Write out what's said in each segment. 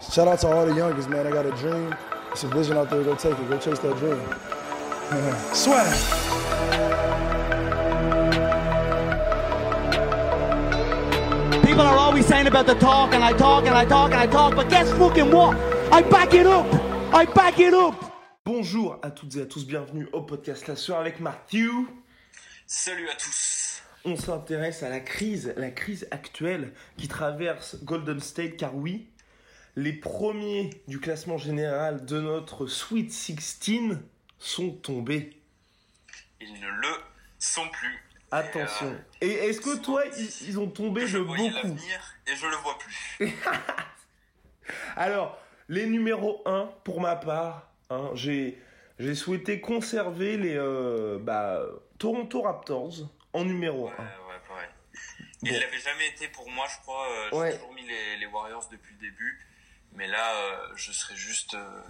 Shout out to all the youngest, man. I got a dream. It's a vision out there. Go take it. Go chase that dream. Swag. People are always saying about the talk, and I talk, and I talk, and I talk, but guess fucking what? I back it up! I back it up! Bonjour à toutes et à tous, bienvenue au podcast La Sueur avec Matthew. Salut à tous. On s'intéresse à la crise, la crise actuelle qui traverse Golden State, car oui, les premiers du classement général de notre Sweet 16 sont tombés. Ils ne le sont plus. Attention. Et, Et est-ce que toi, ils, ils ont tombé je de beaucoup l'avenir et je le vois plus. Alors, les numéros 1, pour ma part, hein, j'ai j'ai souhaité conserver les euh, bah, Toronto Raptors en numéro 1. Ouais, ouais, pareil. Bon. Il l'avait jamais été pour moi, je crois. euh, J'ai Ouais. toujours mis les, les Warriors depuis le début. Mais là, euh, je serais juste euh,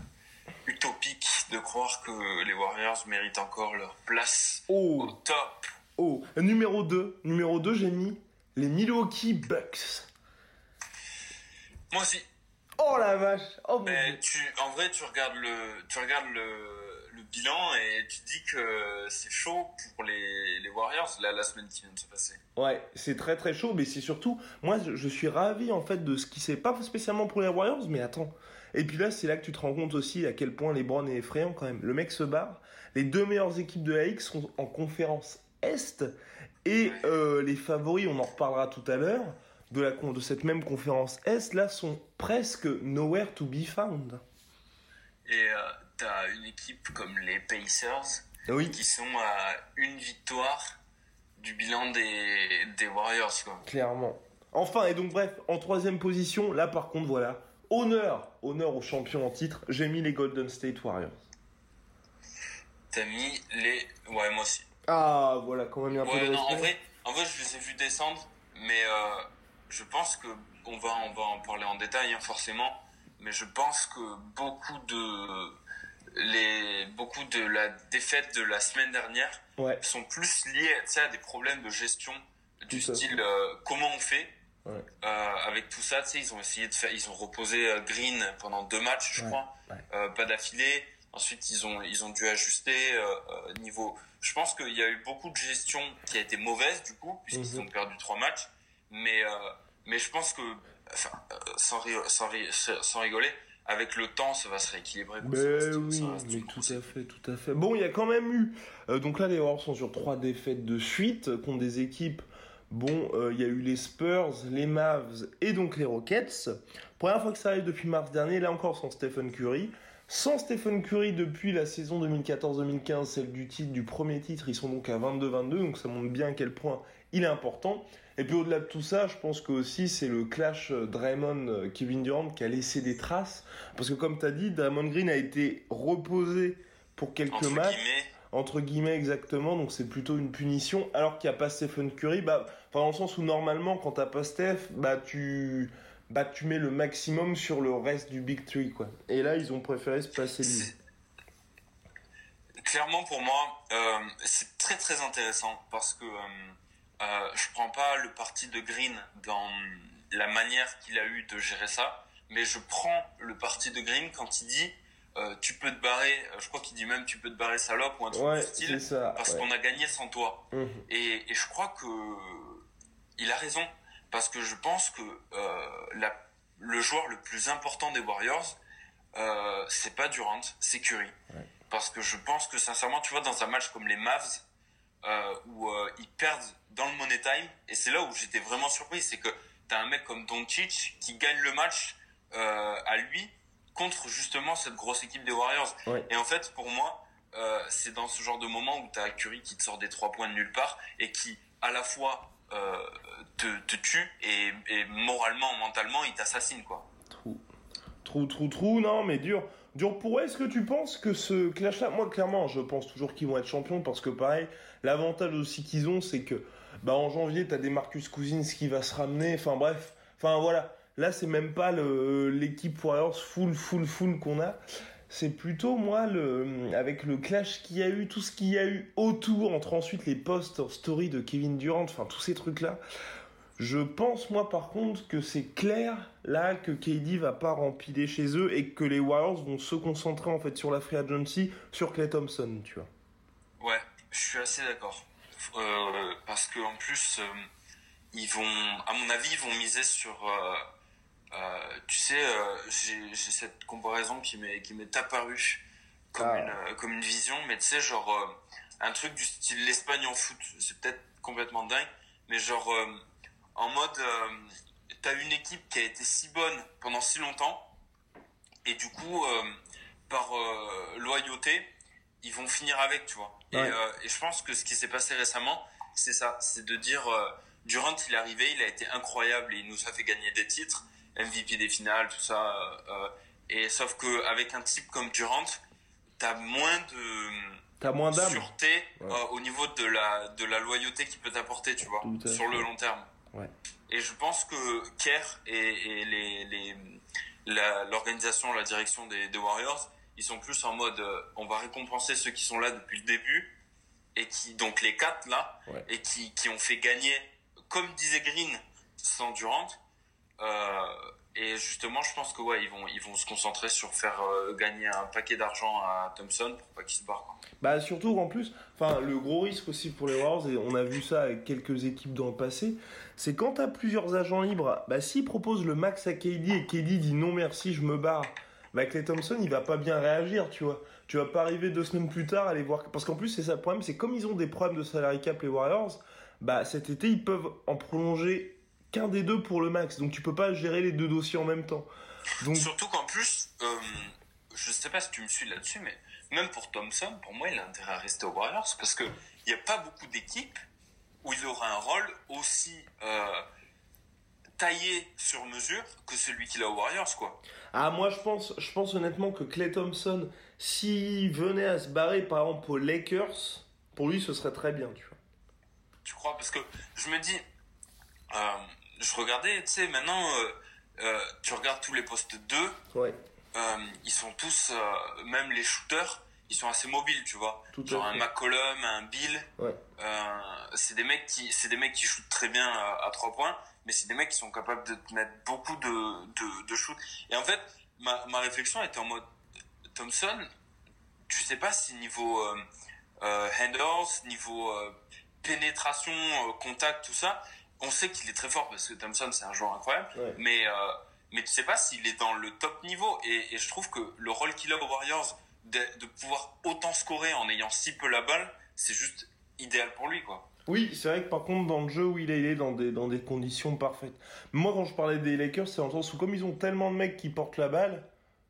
utopique de croire que les Warriors méritent encore leur place Oh. au top. Oh, numéro 2. Numéro 2, j'ai mis les Milwaukee Bucks. Moi aussi. Oh la vache. Oh mon dieu. tu, en vrai, tu regardes le, tu regardes le bilan et tu dis que c'est chaud pour les, les Warriors la, la semaine qui vient de se passer. Ouais, c'est très très chaud, mais c'est surtout, moi je, je suis ravi en fait de ce qui s'est pas spécialement pour les Warriors, mais attends. Et puis là, c'est là que tu te rends compte aussi à quel point LeBron est effrayant quand même. Le mec se barre. Les deux meilleures équipes de la Ligue sont en conférence Est et euh, les favoris, on en reparlera tout à l'heure, de, la, de cette même conférence Est, là sont presque nowhere to be found. Et euh, t'as une équipe comme les Pacers Oui, qui sont à une victoire du bilan des, des Warriors. Quoi. Clairement. Enfin, et donc bref, en troisième position, là par contre, voilà, honneur, honneur aux champions en titre, j'ai mis les Golden State Warriors. T'as mis les. Ouais, moi aussi. Ah, voilà, quand même un peu Ouais, de non, en vrai, en vrai, je les ai vus descendre, mais euh, je pense que on va, on va en parler en détail, hein, forcément. Mais je pense que beaucoup de les, beaucoup de la défaite de la semaine dernière Ouais, sont plus sais, à des problèmes de gestion du Tout style euh, comment on fait. Ouais. Euh, avec tout ça, tu sais, ils ont essayé de faire, ils ont reposé euh, Green pendant deux matchs, je Ouais, crois, ouais. Euh, pas d'affilée. Ensuite, ils ont, ils ont dû ajuster euh, euh, niveau. Je pense qu'il y a eu beaucoup de gestion qui a été mauvaise du coup, puisqu'ils Mhm. ont perdu trois matchs. Mais, euh, mais je pense que, enfin, sans, sans, sans rigoler, avec le temps, ça va se rééquilibrer. Ça Ben reste- oui, ça mais tout à fait, tout à fait. Bon, il y a quand même eu. euh, donc là, les Warriors sont sur trois défaites de suite contre des équipes. Bon, euh, il y a eu les Spurs, les Mavs et donc les Rockets. Première fois que ça arrive depuis mars dernier, là encore sans Stephen Curry. Sans Stephen Curry depuis la saison 2014-2015, celle du titre, du premier titre, ils sont donc à 22-22, donc ça montre bien à quel point il est important. Et puis au-delà de tout ça, je pense que aussi c'est le clash euh, Draymond-Kevin Durant qui a laissé des traces. Parce que comme tu as dit, Draymond Green a été reposé pour quelques Entre matchs, guillemets, entre guillemets exactement, donc c'est plutôt une punition. Alors qu'il n'y a pas Stephen Curry, bah, enfin, dans le sens où normalement quand t'as pas Steph, bah tu, bah tu mets le maximum sur le reste du Big Three quoi. Et là ils ont préféré se passer lui. C'est- Clairement, pour moi, euh, c'est très très intéressant parce que euh, euh, je prends pas le parti de Green dans la manière qu'il a eu de gérer ça, mais je prends le parti de Green quand il dit euh, tu peux te barrer, euh, je crois qu'il dit même tu peux te barrer salope ou un truc Ouais, du style, ça. parce ouais. qu'on a gagné sans toi. Mhm. Et, et je crois que il a raison parce que je pense que euh, la, le joueur le plus important des Warriors, euh, c'est pas Durant, c'est Curry. Ouais. Parce que je pense que sincèrement, tu vois, dans un match comme les Mavs, où euh, ils perdent dans le money time, et c'est là où j'étais vraiment surpris, c'est que t'as un mec comme Doncic qui gagne le match euh, à lui contre justement cette grosse équipe des Warriors. Ouais. Et en fait, pour moi, euh, c'est dans ce genre de moment où t'as Curry qui te sort des trois points de nulle part et qui, à la fois, te, te tue et, et moralement, mentalement, il t'assassine, quoi. Trou. Trou, trou, trou, non, mais dur. Dur pour Est-ce que tu penses que ce clash-là, moi clairement, je pense toujours qu'ils vont être champions parce que pareil, l'avantage aussi qu'ils ont, c'est que bah en janvier, t'as des Marcus Cousins qui va se ramener. Enfin bref, enfin voilà. Là, c'est même pas l'équipe Warriors full, full, full qu'on a. C'est plutôt moi le avec le clash qu'il y a eu, tout ce qu'il y a eu autour entre ensuite les posts story de Kevin Durant, enfin tous ces trucs là. Je pense moi par contre que c'est clair là que KD va pas rempiler chez eux et que les Warriors vont se concentrer en fait sur la free agency, sur Clay Thompson, tu vois. Je suis assez d'accord. Euh, parce que en plus, euh, ils vont, à mon avis, ils vont miser sur. Euh, tu sais, j'ai cette comparaison qui m'est qui m'est apparue comme ah. une comme une vision, mais tu sais genre un truc du style l'Espagne en foot. C'est peut-être complètement dingue, mais genre en mode, t'as une équipe qui a été si bonne pendant si longtemps, et du coup, par loyauté, ils vont finir avec, tu vois. Et, euh, et, je pense que ce qui s'est passé récemment, c'est ça, c'est de dire, Durant, il est arrivé, il a été incroyable, et il nous a fait gagner des titres, MVP des finales, tout ça. et sauf que avec un type comme Durant, t'as moins de T'as moins d'âme. Sûreté au niveau de la de la loyauté qu'il peut t'apporter, tu vois, sur le long terme. Et je pense que Kerr et, les, les l'organisation, la, direction des, des, Warriors, ils sont plus en mode euh, on va récompenser ceux qui sont là depuis le début et qui donc les quatre là et qui, qui ont fait gagner comme disait Green sans Durant euh, et justement je pense que ouais ils vont ils vont se concentrer sur faire euh, gagner un paquet d'argent à Thompson pour pas qu'il se barre quoi. Bah surtout en plus, enfin le gros risque aussi pour les Warriors, et on a vu ça avec quelques équipes dans le passé, c'est quand t'as plusieurs agents libres, bah s'ils proposent le max à KD et KD dit non merci je me barre, bah Clay Thompson il va pas bien réagir tu vois. Tu vas pas arriver deux semaines plus tard aller voir, parce qu'en plus c'est ça le problème, c'est comme ils ont des problèmes de salary cap les Warriors, bah cet été ils peuvent en prolonger qu'un des deux pour le max, donc tu peux pas gérer les deux dossiers en même temps. Donc... Surtout qu'en plus, euh, je sais pas si tu me suis là-dessus, mais même pour Thompson, pour moi, il a intérêt à rester aux Warriors parce qu'il n'y a pas beaucoup d'équipes où il aura un rôle aussi euh, taillé sur mesure que celui qu'il a aux Warriors, quoi. Ah, moi, je pense, je pense honnêtement que Clay Thompson, s'il venait à se barrer, par exemple, aux Lakers, pour lui, ce serait très bien, tu vois. Tu crois? Parce que je me dis, euh, je regardais, tu sais, maintenant, euh, tu regardes tous les postes 2. Ouais euh, ils sont tous, euh, même les shooters, ils sont assez mobiles, tu vois. Tout Genre un McCollum, un Bill. Ouais. Euh, c'est des mecs qui, c'est des mecs qui shootent très bien à, trois points, mais c'est des mecs qui sont capables de mettre beaucoup de, de, de shoot. Et en fait, ma, ma réflexion était en mode Thompson, tu sais pas si niveau euh, euh handles, niveau pénétration, contact, tout ça, on sait qu'il est très fort parce que Thompson c'est un joueur incroyable, mais mais tu sais pas s'il est dans le top niveau. Et, et je trouve que le rôle qu'il a aux Warriors, de, de, pouvoir autant scorer en ayant si peu la balle, c'est juste idéal pour lui, quoi. Oui, c'est vrai que par contre, dans le jeu où il est, il est dans des, dans des conditions parfaites. Moi, quand je parlais des Lakers, c'est en sens où comme ils ont tellement de mecs qui portent la balle,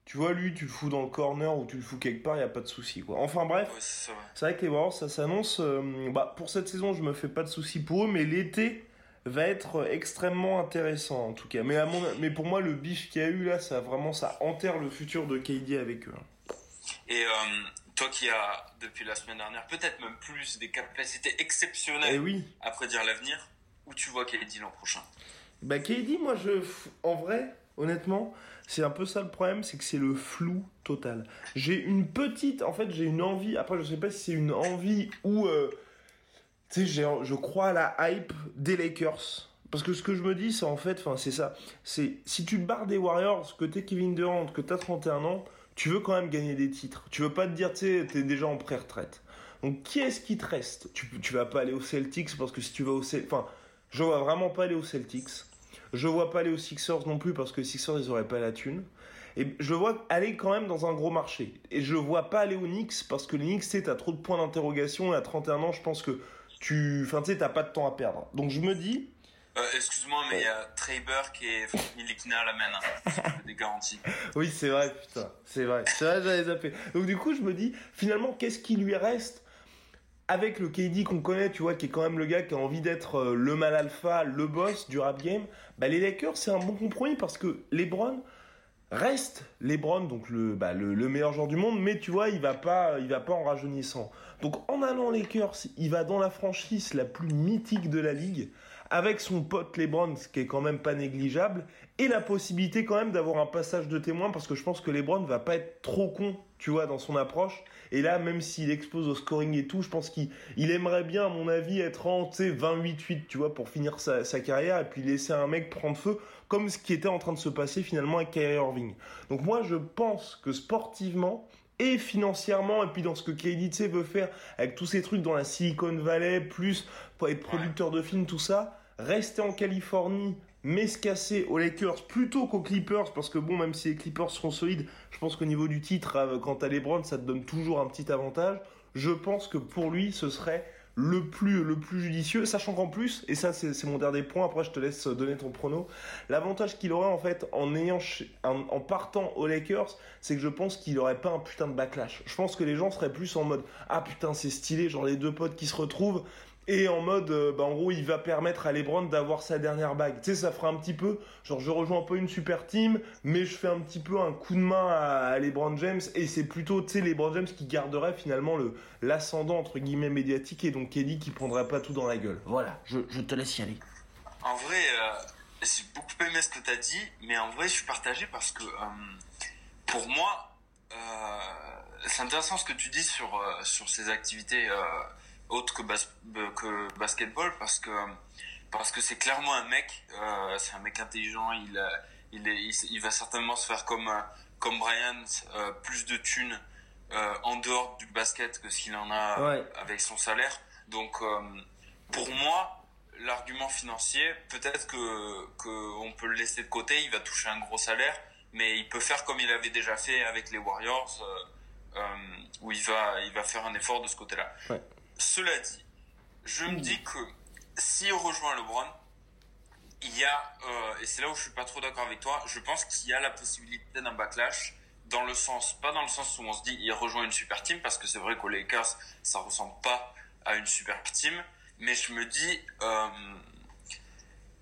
tu vois, lui, tu le fous dans le corner ou tu le fous quelque part, il n'y a pas de souci, quoi. Enfin bref, c'est vrai que les Warriors, ça s'annonce. Euh, bah, pour cette saison, je me fais pas de soucis pour eux, mais l'été, va être extrêmement intéressant en tout cas. Mais, à mon, mais pour moi, le bif qu'il y a eu là, ça vraiment ça enterre le futur de KD avec eux. Et euh, toi qui as depuis la semaine dernière peut-être même plus des capacités exceptionnelles eh oui. à prédire l'avenir, où tu vois KD l'an prochain? Bah KD, moi je, en vrai, honnêtement, c'est un peu ça le problème, c'est que c'est le flou total. J'ai une petite, en fait, j'ai une envie. Après, je sais pas si c'est une envie ou euh, tu sais, je crois à la hype des Lakers. Parce que ce que je me dis, c'est en fait, enfin, c'est ça. C'est si tu te barres des Warriors, que t'es Kevin Durant, que t'as 31 ans, tu veux quand même gagner des titres. Tu veux pas te dire, tu sais, t'es déjà en pré-retraite. Donc, qui est-ce qui te reste? Tu, tu vas pas aller aux Celtics parce que si tu vas aux Celtics, enfin, je vois vraiment pas aller aux Celtics. Je vois pas aller aux Sixers non plus parce que Sixers ils auraient pas la thune. Et je vois aller quand même dans un gros marché. Et je vois pas aller aux Knicks parce que les Knicks, tu t'as trop de points d'interrogation et à 31 ans, je pense que tu, enfin, tu sais, t'as pas de temps à perdre. Donc je me dis. Euh, excuse-moi, mais il y a Trey Burke et Milikina à la main, hein. des garanties. Oui, c'est vrai, putain, c'est vrai, c'est vrai, j'avais zappé. Donc du coup, je me dis, finalement, qu'est-ce qui lui reste avec le KD qu'on connaît, tu vois, qui est quand même le gars qui a envie d'être euh, le mal alpha, le boss du rap game, bah les Lakers c'est un bon compromis parce que LeBron reste LeBron, donc le, bah, le, le, meilleur joueur du monde, mais tu vois, il va pas, il va pas en rajeunissant. Donc en allant Lakers, il va dans la franchise la plus mythique de la ligue, avec son pote LeBron, ce qui est quand même pas négligeable, et la possibilité quand même d'avoir un passage de témoin, parce que je pense que LeBron va pas être trop con, tu vois, dans son approche. Et là, même s'il expose au scoring et tout, je pense qu'il il aimerait bien, à mon avis, être en 28-8, tu vois, pour finir sa, sa, carrière, et puis laisser un mec prendre feu, comme ce qui était en train de se passer finalement avec Kyrie Irving. Donc moi, je pense que sportivement, et financièrement et puis dans ce que KD veut faire avec tous ces trucs dans la Silicon Valley plus pour être producteur de films tout ça rester en Californie mais se casser aux Lakers plutôt qu'aux Clippers parce que bon même si les Clippers seront solides je pense qu'au niveau du titre euh, quand t'as les Browns ça te donne toujours un petit avantage je pense que pour lui ce serait le plus, le plus judicieux, sachant qu'en plus, et ça c'est mon dernier point, après je te laisse donner ton prono, l'avantage qu'il aurait en fait en partant aux Lakers, c'est que je pense qu'il aurait pas un putain de backlash. Je pense que les gens seraient plus en mode ah putain c'est stylé, genre les deux potes qui se retrouvent, et en mode, euh, bah, en gros, il va permettre à LeBron d'avoir sa dernière bague. Tu sais, ça fera un petit peu, genre, je rejoins un peu une super team, mais je fais un petit peu un coup de main à, LeBron James, et c'est plutôt, tu sais, LeBron James qui garderait finalement le l'ascendant entre guillemets médiatique, et donc Kelly qui prendrait pas tout dans la gueule. Voilà, je, je te laisse y aller. En vrai, euh, j'ai beaucoup aimé ce que tu as dit, mais en vrai, je suis partagé parce que euh, pour moi, c'est intéressant ce que tu dis sur sur ces activités autre que, bas que basketball parce que parce que c'est clairement un mec, euh, c'est un mec intelligent. Il, il, est, il, va certainement se faire comme comme Brian, euh, plus de thunes euh, en dehors du basket que s'il en a avec son salaire. Donc euh, pour moi, l'argument financier, peut-être que que on peut le laisser de côté. Il va toucher un gros salaire, mais il peut faire comme il avait déjà fait avec les Warriors, euh, où il va il va faire un effort de ce côté-là. Ouais. Cela dit, je me dis que s'il rejoint LeBron, il y a, euh, et c'est là où je suis pas trop d'accord avec toi, je pense qu'il y a la possibilité d'un backlash dans le sens, pas dans le sens où on se dit il rejoint une super team, parce que c'est vrai qu'aux Lakers, ça ressemble pas à une super team, mais je me dis, euh,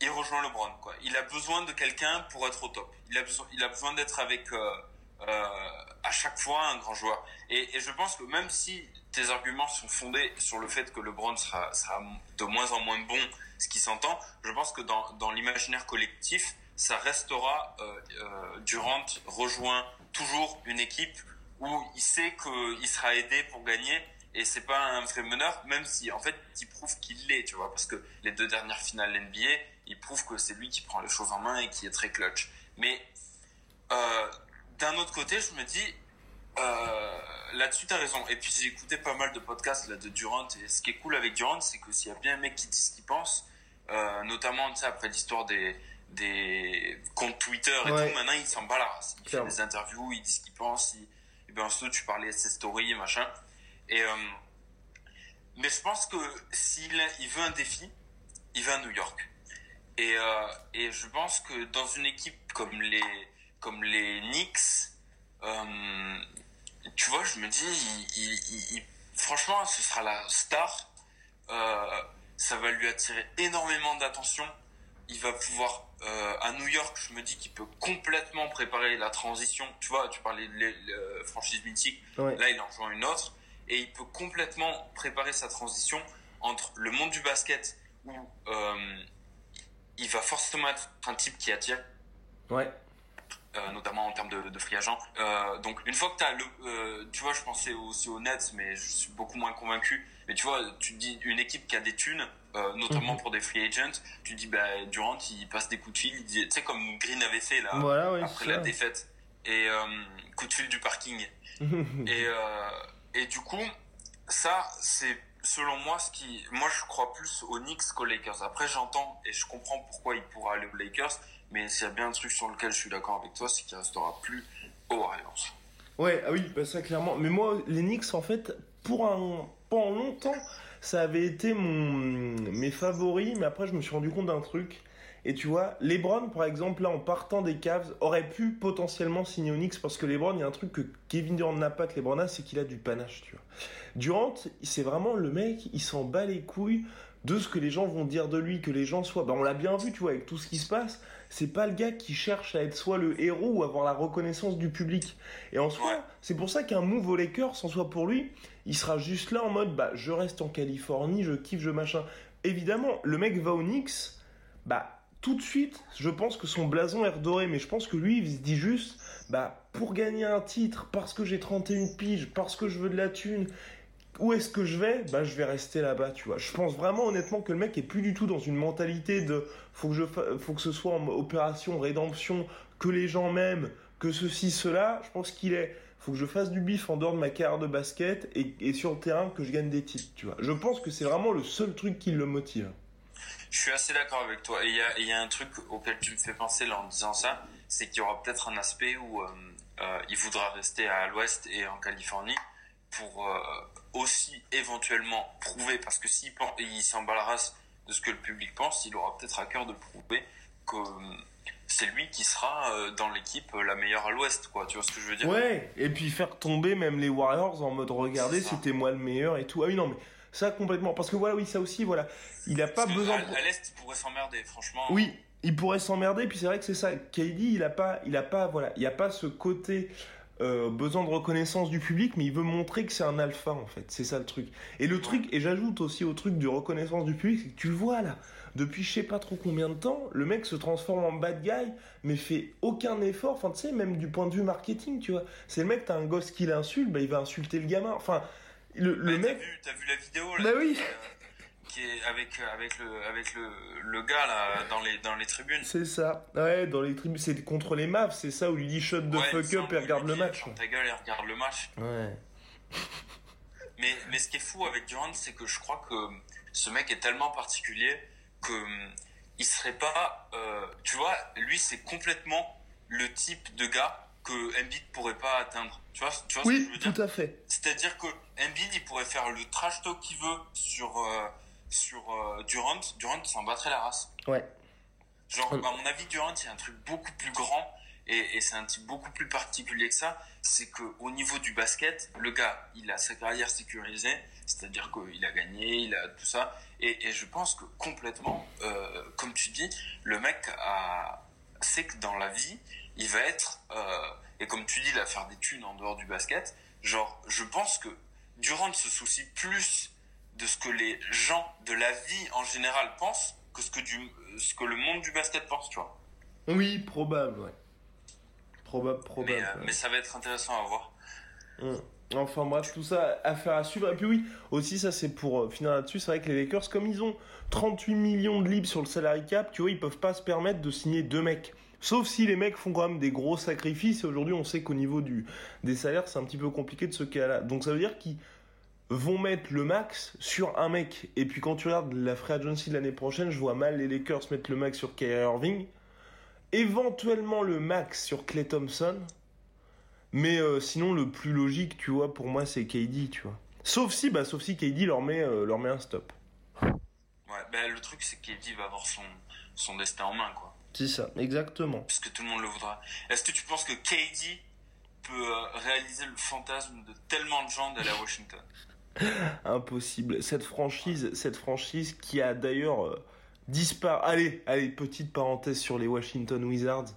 il rejoint LeBron, quoi. Il a besoin de quelqu'un pour être au top. Il a besoin, il a besoin d'être avec, euh, à chaque fois un grand joueur. Et, et, je pense que même si tes arguments sont fondés sur le fait que LeBron sera, sera de moins en moins bon, ce qui s'entend, je pense que dans, l'imaginaire collectif, ça restera euh, euh, Durant rejoint toujours une équipe où il sait qu'il sera aidé pour gagner et c'est pas un vrai meneur, même si en fait il prouve qu'il l'est, tu vois, parce que les deux dernières finales NBA, il prouve que c'est lui qui prend les choses en main et qui est très clutch. Mais euh, d'un autre côté, je me dis, euh, là-dessus, t'as raison. Et puis j'ai écouté pas mal de podcasts là, de Durant. Et ce qui est cool avec Durant, c'est que s'il y a bien un mec qui dit ce qu'il pense, euh, notamment après l'histoire des, des comptes Twitter et tout, maintenant il s'en bat la race. Il fait des interviews, il dit ce qu'il pense. Il... Et bien ensuite, tu parlais de ses stories, machin. Et, euh... mais je pense que s'il il veut un défi, il va à New York. Et, euh, et je pense que dans une équipe comme les, comme les Knicks, euh, tu vois, je me dis, franchement, ce sera la star. Euh, ça va lui attirer énormément d'attention. Il va pouvoir, euh, à New York, je me dis qu'il peut complètement préparer la transition. Tu vois, tu parlais de la franchise mythique. Là, il en rejoint une autre. Et il peut complètement préparer sa transition entre le monde du basket où il va forcément être un type qui attire. Ouais. Euh, notamment en termes de, de free agent. Euh, donc une fois que tu as le, euh, tu vois, je pensais aussi aux Nets, mais je suis beaucoup moins convaincu. Mais tu vois, tu dis une équipe qui a des thunes, euh, notamment mhm. pour des free agents, tu dis bah Durant il passe des coups de fil, tu sais comme Green avait fait là après la défaite et coup de fil du parking. et et du coup ça c'est selon moi ce qui, moi je crois plus aux Knicks qu'aux Lakers. Après j'entends et je comprends pourquoi il pourra aller aux Lakers mais s'il y a bien un truc sur lequel je suis d'accord avec toi, c'est qu'il restera plus aux Warriors. Ouais, ah oui, bah ça clairement. Mais moi, les Knicks, en fait, pour un pendant longtemps, ça avait été mon mes favoris, mais après je me suis rendu compte d'un truc. Et tu vois, LeBron, par exemple, là, en partant des Cavs, aurait pu potentiellement signer Onyx parce que LeBron, il y a un truc que Kevin Durant n'a pas que LeBron a, c'est qu'il a du panache, tu vois. Durant, c'est vraiment le mec, il s'en bat les couilles de ce que les gens vont dire de lui, que les gens soient. Ben, on l'a bien vu, tu vois, avec tout ce qui se passe. C'est pas le gars qui cherche à être soit le héros ou avoir la reconnaissance du public. Et en soi, c'est pour ça qu'un move aux Lakers, en soit pour lui, il sera juste là en mode, bah, je reste en Californie, je kiffe, je machin. Évidemment, le mec va au Knicks, bah, tout de suite, je pense que son blason est redoré, mais je pense que lui, il se dit juste, bah, pour gagner un titre, parce que j'ai 31 piges, parce que je veux de la thune, où est-ce que je vais? Bah, je vais rester là-bas, tu vois. Je pense vraiment honnêtement que le mec est plus du tout dans une mentalité de faut que je faut que ce soit en opération rédemption, que les gens m'aiment, que ceci cela. Je pense qu'il est faut que je fasse du bif en dehors de ma carrière de basket et, et sur le terrain que je gagne des titres, tu vois. Je pense que c'est vraiment le seul truc qui le motive. Je suis assez d'accord avec toi. Et il y a, y a, un truc auquel tu me fais penser là en disant ça, c'est qu'il y aura peut-être un aspect où euh, euh, il voudra rester à l'ouest et en Californie pour euh, aussi éventuellement prouver, parce que s'il il de ce que le public pense, il aura peut-être à cœur de prouver que c'est lui qui sera dans l'équipe la meilleure à l'ouest, quoi. Tu vois ce que je veux dire? Ouais, et puis faire tomber même les Warriors en mode regardez, c'était moi le meilleur et tout. Ah oui, non, mais ça complètement. Parce que voilà, oui, ça aussi, voilà. Il a pas besoin. À, l'est, il pourrait s'emmerder, franchement. Oui, il pourrait s'emmerder. Puis c'est vrai que c'est ça. KD, il a pas, il a pas, voilà, il y a pas ce côté. Euh, besoin de reconnaissance du public, mais il veut montrer que c'est un alpha en fait. C'est ça le truc. Et le truc, et j'ajoute aussi au truc de reconnaissance du public, c'est que tu le vois là, depuis je sais pas trop combien de temps, le mec se transforme en bad guy, mais fait aucun effort. Enfin, tu sais, même du point de vue marketing, tu vois. C'est le mec, t'as un gosse qui l'insulte, bah il va insulter le gamin. Enfin, le, le mec. T'as vu, vu, la vidéo là Bah oui. Qui est avec avec le avec le, le gars là dans les dans les tribunes. C'est ça. Ouais, dans les tribunes, c'est contre les Mavs, c'est ça où il dit shut the fuck up et regarde le match. Ta gueule et regarde le match. Ouais. mais mais ce qui est fou avec Durant, c'est que je crois que ce mec est tellement particulier que il serait pas euh, tu vois, lui c'est complètement le type de gars que Embiid pourrait pas atteindre. Tu vois, tu vois oui, ce que je veux dire tout à fait. C'est-à-dire que Embiid, il pourrait faire le trash talk qu'il veut sur euh, sur euh, Durant. Durant s'en battrait la race. Ouais. Genre, à mon avis, Durant, il y a un truc beaucoup plus grand et, et c'est un type beaucoup plus particulier que ça. C'est que au niveau du basket, le gars, il a sa carrière sécurisée, c'est-à-dire qu'il a gagné, il a tout ça. Et, et je pense que complètement, euh, comme tu dis, le mec a c'est que dans la vie, il va être euh, et comme tu dis, là, faire des thunes en dehors du basket. Genre, je pense que Durant se soucie plus de ce que les gens de la vie en général pensent que ce que, du, ce que le monde du basket pense, tu vois. Oui, probable, ouais. Probable, probable. Mais, euh, mais ça va être intéressant à voir. Hum. Enfin bref, tout ça, affaire à suivre. Et puis oui, aussi ça c'est pour euh, finir là-dessus, c'est vrai que les Lakers, comme ils ont 38 millions de libres sur le salary cap, tu vois, ils peuvent pas se permettre de signer deux mecs. Sauf si les mecs font quand même des gros sacrifices. Et aujourd'hui, on sait qu'au niveau du, des salaires, c'est un petit peu compliqué de ce cas-là. Donc ça veut dire qu'ils vont mettre le max sur un mec. Et puis quand tu regardes la free agency l'année prochaine, je vois mal les Lakers mettre le max sur Kyrie Irving. Éventuellement le max sur Clay Thompson. Mais euh, sinon, le plus logique, tu vois, pour moi, c'est KD, tu vois. Sauf si, bah, sauf si KD leur met, euh, leur met un stop. Ouais, bah, le truc, c'est que KD va avoir son, son destin en main, quoi. C'est ça, exactement. Puisque tout le monde le voudra? Est-ce que tu penses que KD peut euh, réaliser le fantasme de tellement de gens d'aller à Washington? Impossible. Cette franchise, cette franchise qui a d'ailleurs euh, disparu. Allez, allez, petite parenthèse sur les Washington Wizards.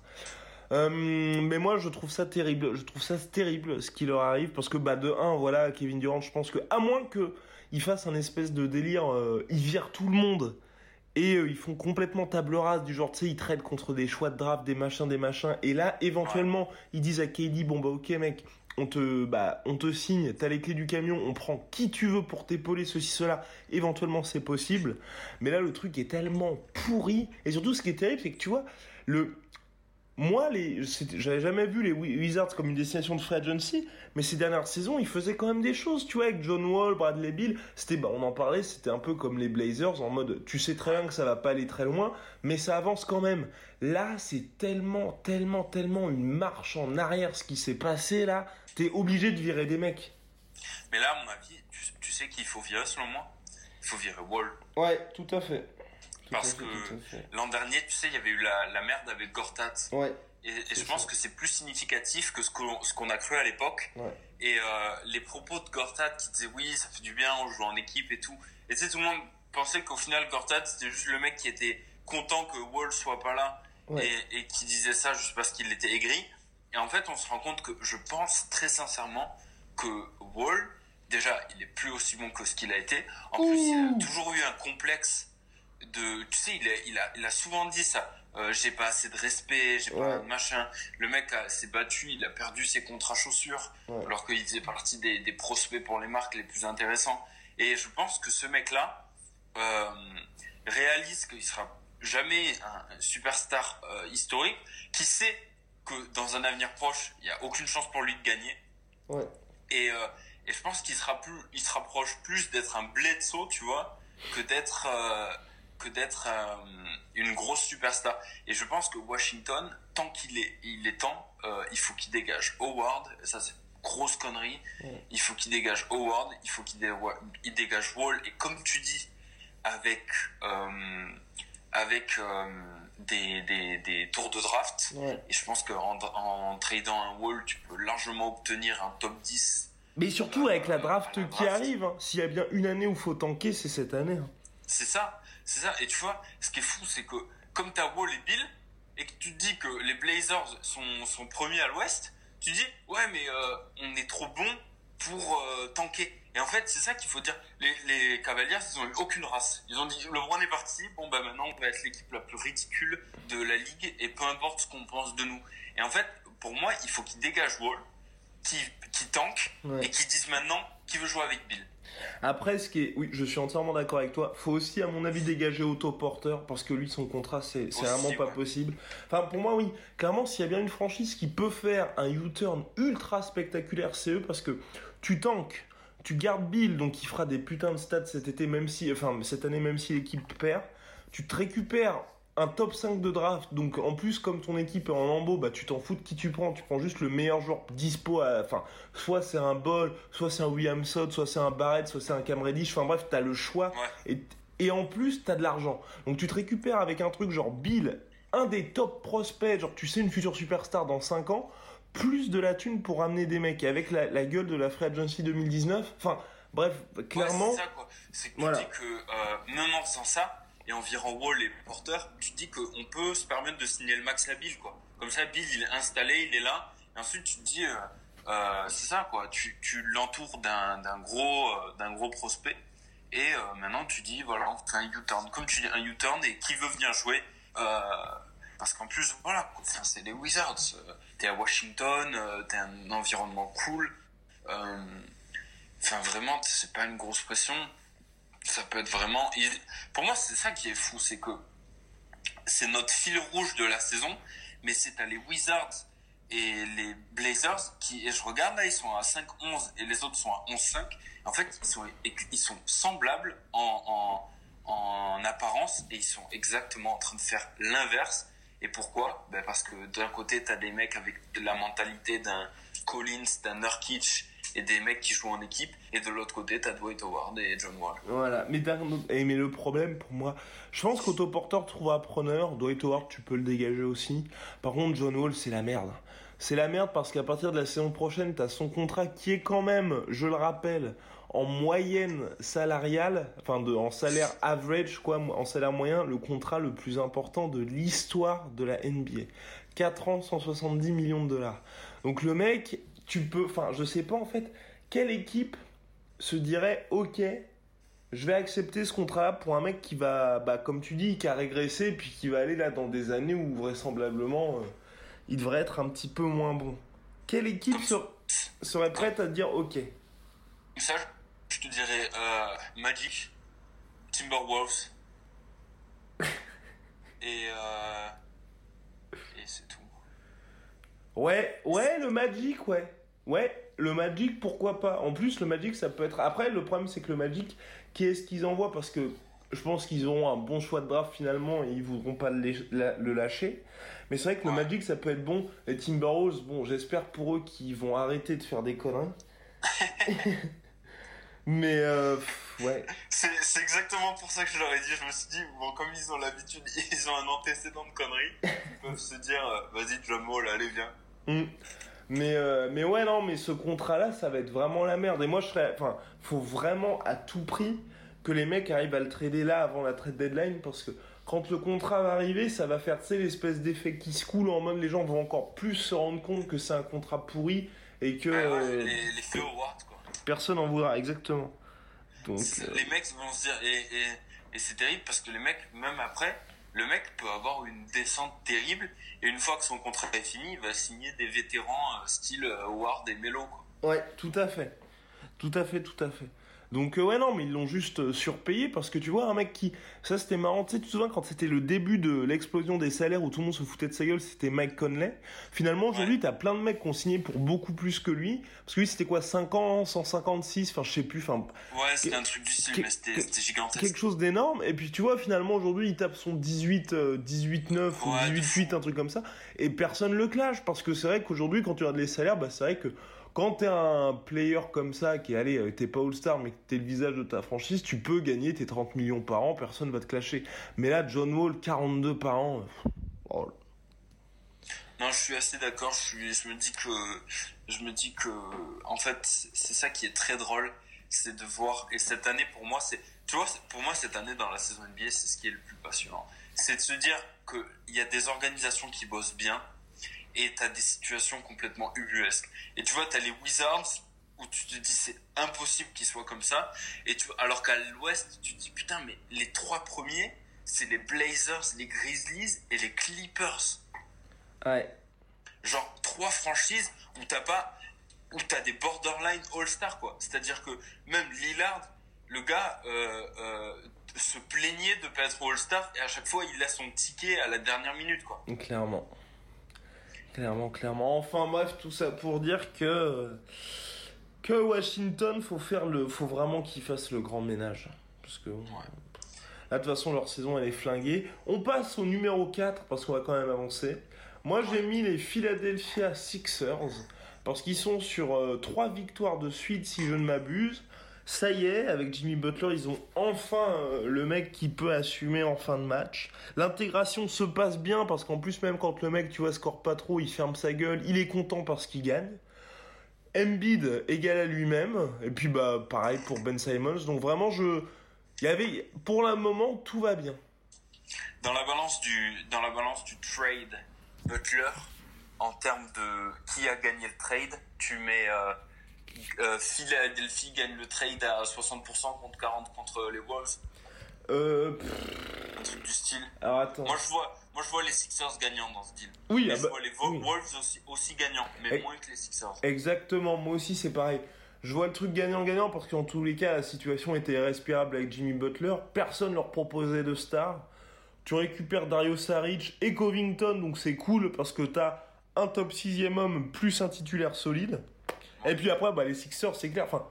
Euh, mais moi je trouve ça terrible, je trouve ça terrible ce qui leur arrive parce que bah de 1 voilà Kevin Durant je pense que à moins que il fasse un espèce de délire, euh, il vire tout le monde et euh, ils font complètement table rase du genre, tu sais, ils traitent contre des choix de draft, des machins, des machins. Et là, éventuellement, ils disent à KD, bon bah ok mec, on te, bah, on te signe, t'as les clés du camion, on prend qui tu veux pour t'épauler, ceci, cela. Éventuellement, c'est possible. Mais là, le truc est tellement pourri. Et surtout, ce qui est terrible, c'est que tu vois, le, moi, les, j'avais jamais vu les Wizards comme une destination de free agency, mais ces dernières saisons, ils faisaient quand même des choses, tu vois, avec John Wall, Bradley Bill. C'était, bah, on en parlait, c'était un peu comme les Blazers en mode, tu sais très bien que ça va pas aller très loin, mais ça avance quand même. Là, c'est tellement, tellement, tellement une marche en arrière ce qui s'est passé là. T'es obligé de virer des mecs. Mais là, à mon avis, tu, tu sais qu'il faut virer selon moi. Il faut virer Wall. Ouais, tout à fait. Parce que l'an dernier, tu sais, il y avait eu la, la merde avec Gortat. Ouais. Et, et je pense que c'est plus significatif que ce qu'on ce qu'on a cru à l'époque. Ouais. Et euh, les propos de Gortat qui disaient oui, ça fait du bien, on joue en équipe et tout. Et tu sais, tout le monde pensait qu'au final, Gortat, c'était juste le mec qui était content que Wall soit pas là Ouais. et, et qui disait ça juste parce qu'il était aigri. Et en fait, on se rend compte que je pense très sincèrement que Wall, déjà, il est plus aussi bon que ce qu'il a été. En plus, il a toujours eu un complexe de, tu sais, il a, il a, il a souvent dit ça. Euh, j'ai pas assez de respect, j'ai pas Ouais. machin. Le mec a- s'est battu, il a perdu ses contrats chaussures, Ouais. alors qu'il faisait partie des, des prospects pour les marques les plus intéressants. Et je pense que ce mec-là euh, réalise qu'il sera jamais un superstar euh, historique, qui sait que dans un avenir proche, il y a aucune chance pour lui de gagner. Ouais. Et, euh, et je pense qu'il sera plus, il se rapproche plus d'être un Bledsoe, tu vois, que d'être euh, que d'être euh, une grosse superstar. Et je pense que Washington, tant qu'il est, il est temps, euh, il faut qu'il dégage Howard. Ça c'est grosse connerie. Il faut qu'il dégage Howard. Il faut qu'il dé- il dégage Wall. Et comme tu dis, avec euh, avec des, des, des tours de draft. Et je pense qu'en en tradant un Wall, tu peux largement obtenir un top 10 Mais surtout avec la draft La qui arrive, hein. s'il y a bien une année où faut tanker, c'est cette année. hein. C'est ça, c'est ça. Et tu vois, ce qui est fou, c'est que comme t'as Wall et Bill, et que tu te dis que les Blazers sont, sont premiers à l'ouest, tu dis, ouais, mais euh, on est trop bon pour euh, tanker. Et en fait, c'est ça qu'il faut dire. Les, les Cavaliers, ils ont eu aucune race. Ils ont dit, LeBron est parti, bon, bah maintenant, on va être l'équipe la plus ridicule de la ligue, et peu importe ce qu'on pense de nous. Et en fait, pour moi, il faut qu'ils dégagent Wall, qui, qui tank, Ouais. et qu'ils disent maintenant qui veut jouer avec Bill. Après, ce qui est, oui, je suis entièrement d'accord avec toi. Faut aussi, à mon avis, dégager Otto Porter parce que lui, son contrat, c'est, vraiment pas ouais. possible. Enfin, pour moi, oui. Clairement, s'il y a bien une franchise qui peut faire un U-turn ultra spectaculaire, c'est eux parce que tu tankes, tu gardes Bill, donc il fera des putains de stats cet été, même si, enfin, cette année, même si l'équipe perd. Tu te récupères un top 5 de draft, donc en plus, comme ton équipe est en lambeau, bah tu t'en fous de qui tu prends, tu prends juste le meilleur joueur dispo à, enfin, soit c'est un Ball, soit c'est un Williamson, soit c'est un Barrett, soit c'est un Cam Reddish, enfin bref, t'as le choix, et, et en plus, t'as de l'argent. Donc tu te récupères avec un truc genre Bill, un des top prospects, genre tu sais une future superstar dans 5 ans, plus de la thune pour amener des mecs, et avec la, la gueule de la Free Agency 2019, enfin, bref, clairement, Ouais, c'est ça, quoi. C'est que Voilà. que, euh, en faisant ça, et en virant Wall et Porter, tu dis qu'on peut se permettre de signer le max à Bill, quoi. Comme ça, Bill, il est installé, il est là, et ensuite, tu te dis, euh, euh, c'est ça, quoi. Tu, l'entoures d'un, gros, euh, d'un gros prospect, et maintenant, tu dis, voilà, on un U-turn. Comme tu dis, un U-turn, et qui veut venir jouer parce qu'en plus, voilà, c'est les Wizards. T'es à Washington, t'as un environnement cool. Enfin, vraiment, c'est pas une grosse pression. Ça peut être vraiment. Pour moi, c'est ça qui est fou, c'est que c'est notre fil rouge de la saison, mais c'est à les Wizards et les Blazers qui, et je regarde là, ils sont à 5-11 et les autres sont à 11-5. En fait, ils sont, semblables en, en, en apparence et ils sont exactement en train de faire l'inverse. Et pourquoi? Ben Parce que d'un côté, t'as des mecs avec la mentalité d'un Collins, d'un Nurkic et des mecs qui jouent en équipe. Et de l'autre côté, t'as Dwight Howard et John Wall. Voilà, mais, mais le problème pour moi, je pense qu'Otto Porter trouvera preneur, Dwight Howard tu peux le dégager aussi. Par contre, John Wall c'est la merde. C'est la merde parce qu'à partir de la saison prochaine, t'as son contrat qui est quand même, je le rappelle, en moyenne salariale, enfin en salaire average quoi, en salaire moyen, le contrat le plus important de l'histoire de la NBA. 4 ans, 170 millions de dollars. Donc le mec, tu peux, enfin je sais pas en fait, quelle équipe se dirait ok je vais accepter ce contrat pour un mec qui va bah comme tu dis qui a régressé puis qui va aller là dans des années où vraisemblablement euh, il devrait être un petit peu moins bon quelle équipe ser- serait prête à dire ok? Ça, je te dirais euh, Magic, Timberwolves. et euh, et c'est tout. ouais ouais le Magic ouais ouais le Magic pourquoi pas? En plus le Magic ça peut être après le problème c'est que le Magic qui est-ce qu'ils envoient? Parce que je pense qu'ils auront un bon choix de draft finalement et ils voudront pas le, lâcher. Mais c'est vrai que le. Magic ça peut être bon. Les Timberwolves, bon, j'espère pour eux qu'ils vont arrêter de faire des conneries. Mais euh, pff, ouais. C'est exactement pour ça que je leur ai dit. Je me suis dit, bon, comme ils ont l'habitude, ils ont un antécédent de conneries, ils peuvent se dire, euh, vas-y, Wall, allez, viens. Mm. Mais, euh, mais ouais, non, mais ce contrat-là, ça va être vraiment la merde. Et moi, je serais. Enfin, faut vraiment à tout prix que les mecs arrivent à le trader là avant la trade deadline parce que quand le contrat va arriver, ça va faire, tu sais, l'espèce d'effet qui se coule en mode les gens vont encore plus se rendre compte que c'est un contrat pourri et que. Ouais, euh, les, les feux Howard, quoi. personne en voudra, exactement. Donc. euh, Les mecs vont se dire, et, et, et c'est terrible parce que les mecs, même après, le mec peut avoir une descente terrible et une fois que son contrat est fini, il va signer des vétérans euh, style euh, Howard et Melo, quoi. Ouais, tout à fait. Tout à fait, tout à fait. Donc euh, ouais non mais ils l'ont juste euh, surpayé parce que tu vois un mec qui ça c'était marrant. Tu sais tu te souviens quand c'était le début de l'explosion des salaires où tout le monde se foutait de sa gueule c'était Mike Conley. Finalement aujourd'hui Ouais. t'as plein de mecs qui ont signé pour beaucoup plus que lui. Parce que lui c'était quoi 5 ans 156 enfin je sais plus enfin Ouais, c'était un truc du style, c'était que- c'était gigantesque. quelque chose d'énorme. Et puis tu vois finalement aujourd'hui il tape son 18 euh, 18 9 ou Ouais, 18 de 8 un truc comme ça. Et personne le clash parce que c'est vrai qu'aujourd'hui quand tu regardes les salaires bah c'est vrai que quand t'es un player comme ça qui est euh, t'es pas all-star mais t'es le visage de ta franchise tu peux gagner tes 30 millions par an personne va te clasher mais là John Wall 42 par an oh, Non, je suis assez d'accord. Je, me dis que, je me dis que, en fait, c'est ça qui est très drôle, c'est de voir. Et cette année, pour moi, c'est, tu vois, pour moi, cette année dans la saison NBA, c'est ce qui est le plus passionnant. C'est de se dire que il y a des organisations qui bossent bien et t'as des situations complètement ubuesques. Et tu vois, t'as les Wizards où tu te dis c'est impossible qu'ils soient comme ça. Et tu, alors qu'à l'Ouest, tu te dis putain, mais les trois premiers, c'est les Blazers, les Grizzlies et les Clippers ouais genre trois franchises où t'as pas où t'as des borderline all-star quoi c'est à dire que même Lillard le gars euh, euh, se plaignait de pas être all-star et à chaque fois il laisse son ticket à la dernière minute quoi Clairement. Clairement, clairement. Enfin bref, tout ça pour dire que que Washington, faut faire le, faut vraiment qu'ils fassent le grand ménage, parce que là de toute façon leur saison elle est flinguée. On passe au numéro 4 parce qu'on va quand même avancer. Moi j'ai mis les Philadelphia Sixers parce qu'ils sont sur 3 victoires de suite si je ne m'abuse. Ça y est, avec Jimmy Butler, ils ont enfin euh, le mec qui peut assumer en fin de match. L'intégration se passe bien parce qu'en plus, même quand le mec, tu vois, score pas trop, il ferme sa gueule, il est content parce qu'il gagne. Embiid égal à lui-même. Et puis, bah, pareil pour Ben Simons. Donc vraiment, je. Y avait. Pour le moment, tout va bien. dans la balance du dans la balance du trade Butler en termes de qui a gagné le trade tu mets euh, euh, Philadelphie gagne le trade à 60% contre 40 contre les Wolves Euh. pff, un truc du style alors attends. Moi je vois, moi je vois les Sixers gagnants dans ce deal. Oui, Mais ah je bah, vois les oui. Wolves aussi, aussi gagnants, mais moins que les Sixers. Exactement, moi aussi c'est pareil. Je vois le truc gagnant-gagnant parce qu'en tous les cas, la situation était irrespirable avec Jimmy Butler. Personne leur proposait de star. Tu récupères Dario Saric et Covington, donc c'est cool parce que t'as un top 6 homme plus un titulaire solide. Et puis après, bah, les Sixers, c'est clair. Enfin,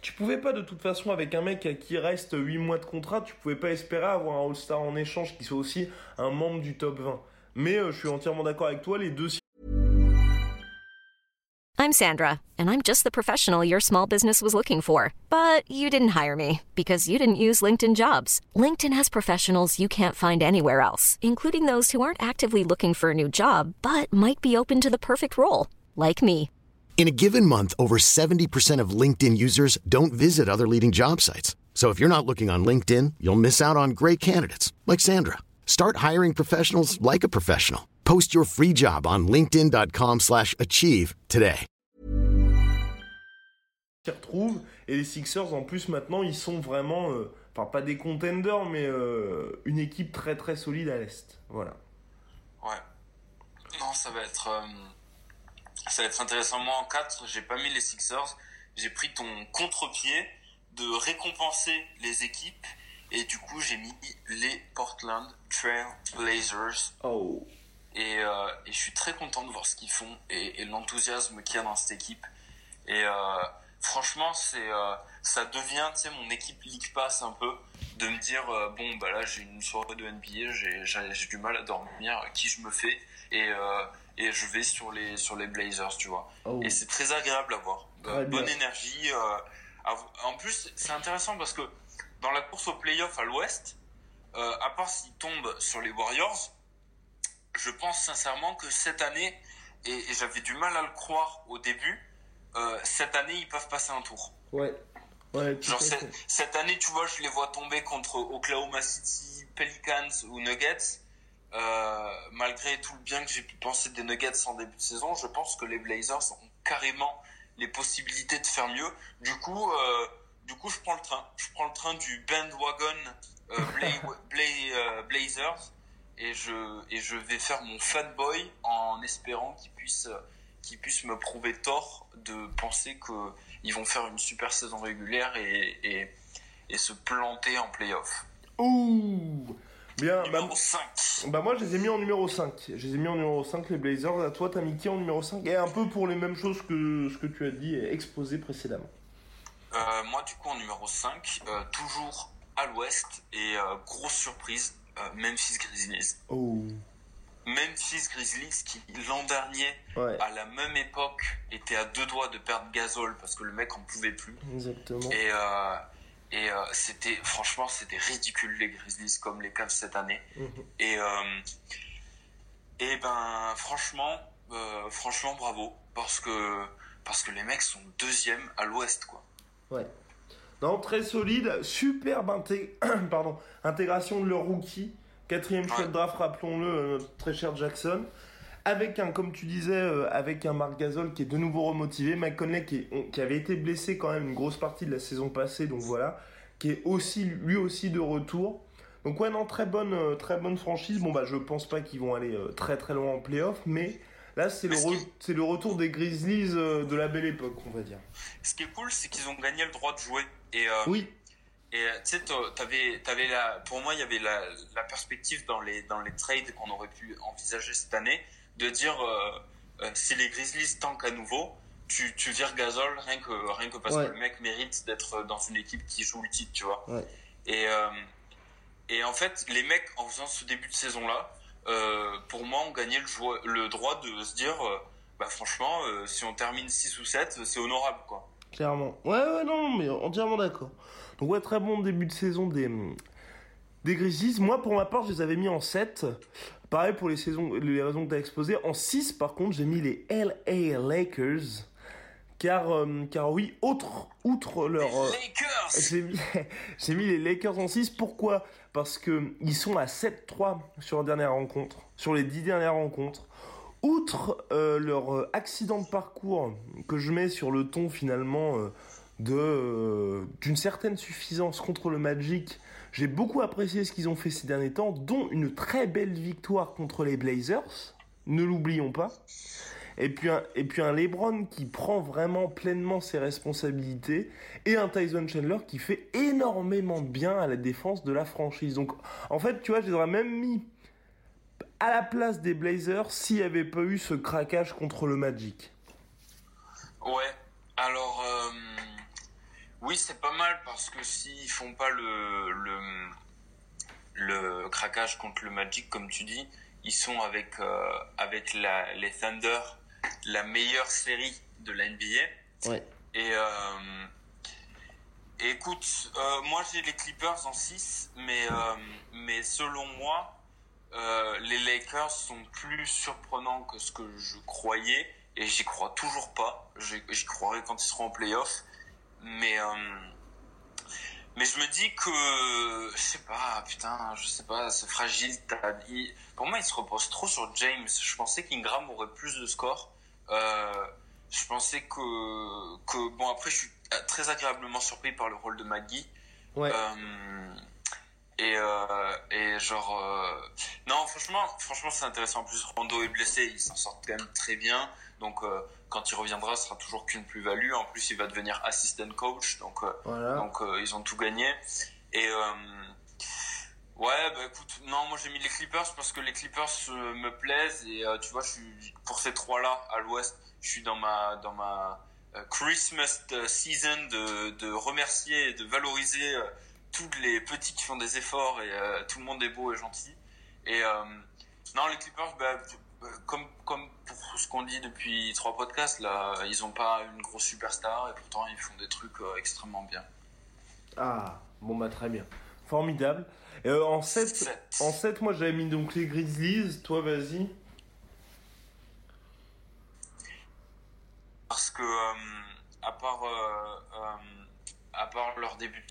tu pouvais pas de toute façon, avec un mec qui reste 8 mois de contrat, tu pouvais pas espérer avoir un All-Star en échange qui soit aussi un membre du top 20. Mais euh, je suis entièrement d'accord avec toi, les deux I'm Sandra, and I'm just the professional your small business was looking for. But you didn't hire me because you didn't use LinkedIn jobs. LinkedIn has professionals you can't find anywhere else, including those who aren't actively looking for a new job but might be open to the perfect role, like me. In a given month, over 70% of LinkedIn users don't visit other leading job sites. So if you're not looking on LinkedIn, you'll miss out on great candidates like Sandra. Start hiring professionals like a professional. Post your free job on linkedin.com/achieve slash achieve today. s'y retrouvent. Et les Sixers, en plus, maintenant, ils sont vraiment, euh, enfin, pas des contenders, mais euh, une équipe très très solide à l'Est. Voilà. Ouais. Non, ça va être, euh, ça va être intéressant. Moi en 4, j'ai pas mis les Sixers. J'ai pris ton contre-pied de récompenser les équipes. Et du coup, j'ai mis les Portland Trail Blazers. Oh. Et, euh, et je suis très content de voir ce qu'ils font et, et l'enthousiasme qu'il y a dans cette équipe. Et euh, franchement, c'est euh, ça devient, tu sais, mon équipe League Pass un peu, de me dire bon bah là j'ai une soirée de NBA, j'ai du mal à dormir, qui je me fais et et je vais sur les sur les Blazers, tu vois. Oh. Et c'est très agréable à voir. Euh, bonne énergie. euh, En plus, c'est intéressant parce que dans la course au playoff à l'ouest, euh, à part s'ils tombent sur les Warriors, je pense sincèrement que cette année, et, j'avais du mal à le croire au début, euh, cette année, ils peuvent passer un tour. Ouais. ouais Genre, cette, année, tu vois, je les vois tomber contre Oklahoma City, Pelicans ou Nuggets. Euh, malgré tout le bien que j'ai pu penser des Nuggets en début de saison, je pense que les Blazers ont carrément les possibilités de faire mieux. Du coup, euh, du coup, je prends le train. Je prends le train du bandwagon euh, Blazers et je et je vais faire mon fanboy en espérant qu'ils puissent qu'ils puissent me prouver tort de penser que ils vont faire une super saison régulière et et, et se planter en playoff. Ouh Bien, numéro bah, 5. Bah moi je les ai mis en numéro 5. Je les ai mis en numéro 5 les Blazers. À toi t'as mis qui en numéro 5 Et un peu pour les mêmes choses que ce que tu as dit et exposé précédemment. Euh, moi du coup en numéro 5, euh, toujours à l'ouest et euh, grosse surprise, Memphis Grizzlies. Oh. Memphis Grizzlies qui l'an dernier à la même époque était à deux doigts de perdre Gasol parce que le mec en pouvait plus. Exactement. Et et euh, c'était, franchement, c'était ridicule les Grizzlies comme les Cavs cette année. Mhm. Et, euh, et ben, franchement, euh, franchement, bravo. Parce que, parce que les mecs sont deuxième à l'ouest, quoi. Ouais. Non, très solide, superbe pardon, intégration de leur rookie. Quatrième choix de draft, rappelons-le, notre très cher Jackson avec un, comme tu disais, avec un Marc Gasol qui est de nouveau remotivé, Mike Conley qui, qui, avait été blessé quand même une grosse partie de la saison passée, donc voilà qui est aussi lui aussi de retour. Donc ouais non très bonne euh, très bonne franchise. Bon bah je pense pas qu'ils vont aller euh, très très loin en playoff, mais là c'est le retour des Grizzlies euh, de la belle époque on va dire. Ce qui est cool c'est qu'ils ont gagné le droit de jouer et oui. Et tu sais t'avais t'avais la pour moi il y avait la, la perspective dans les dans les trades qu'on aurait pu envisager cette année de dire si les Grizzlies tankent à nouveau tu, tu vires Gasol rien que, rien que parce que le mec mérite d'être dans une équipe qui joue le titre, tu vois. Et, euh, et en fait, les mecs, en faisant ce début de saison-là, euh, pour moi, ont gagné le, le droit de se dire, euh, bah franchement, si on termine 6 ou 7, c'est honorable, quoi. Clairement. Ouais, ouais, non, mais entièrement d'accord. Donc, ouais, très bon début de saison des, des Grizzlies. Moi, pour ma part, je les avais mis en 7. Pareil pour les, saisons, les raisons que tu as exposées. En 6, par contre, j'ai mis les LA Lakers. Car, euh, car oui, autre, outre leur... Les euh, Lakers J'ai mis, les Lakers en 6. Pourquoi? Parce que ils sont à 7-3 sur la dernière rencontre, sur les 10 dernières rencontres. Outre euh, leur accident de parcours que je mets sur le ton finalement de d'une certaine suffisance contre le Magic, j'ai beaucoup apprécié ce qu'ils ont fait ces derniers temps, dont une très belle victoire contre les Blazers. Ne l'oublions pas. Et puis, un, et puis un LeBron qui prend vraiment pleinement ses responsabilités. Et un Tyson Chandler qui fait énormément bien à la défense de la franchise. Donc, en fait, tu vois, je les aurais même mis à la place des Blazers s'il n'y avait pas eu ce craquage contre le Magic. Ouais. Alors, euh, oui, c'est pas mal parce que s'ils font pas le, le, le craquage contre le Magic, comme tu dis, ils sont avec, euh, avec la, les Thunder la meilleure série de la NBA. Ouais. Et, euh, écoute, euh, moi j'ai les Clippers en 6, mais, mais selon moi, les Lakers sont plus surprenants que ce que je croyais, et j'y crois toujours pas. J'y croirai quand ils seront en playoff. Mais, mais je me dis que, je sais pas, putain, je sais pas, c'est fragile. Pour moi, il se repose trop sur James. Je pensais qu'Ingram aurait plus de score. Euh, je pensais que, que bon après je suis très agréablement surpris par le rôle de Maggie. Ouais. Euh, et euh, et genre euh, non franchement franchement c'est intéressant en plus Rondo est blessé il s'en sort quand même très bien donc euh, quand il reviendra ce sera toujours qu'une plus value en plus il va devenir assistant coach donc voilà. donc ils ont tout gagné et Ouais, bah écoute, non, moi j'ai mis les Clippers parce que les Clippers euh, me plaisent et euh, tu vois, je suis pour ces trois-là à l'Ouest, je suis dans ma dans ma euh, Christmas season de de remercier et de valoriser tous les petits qui font des efforts et tout le monde est beau et gentil. Et non, les Clippers, bah, comme comme pour ce qu'on dit depuis trois podcasts. Là, ils n'ont pas une grosse superstar et pourtant ils font des trucs euh, extrêmement bien. Ah, bon bah très bien. Formidable. Euh, en 7, en 7, moi j'avais mis donc les Grizzlies. Toi, vas-y. Parce que, à, part, à part leur début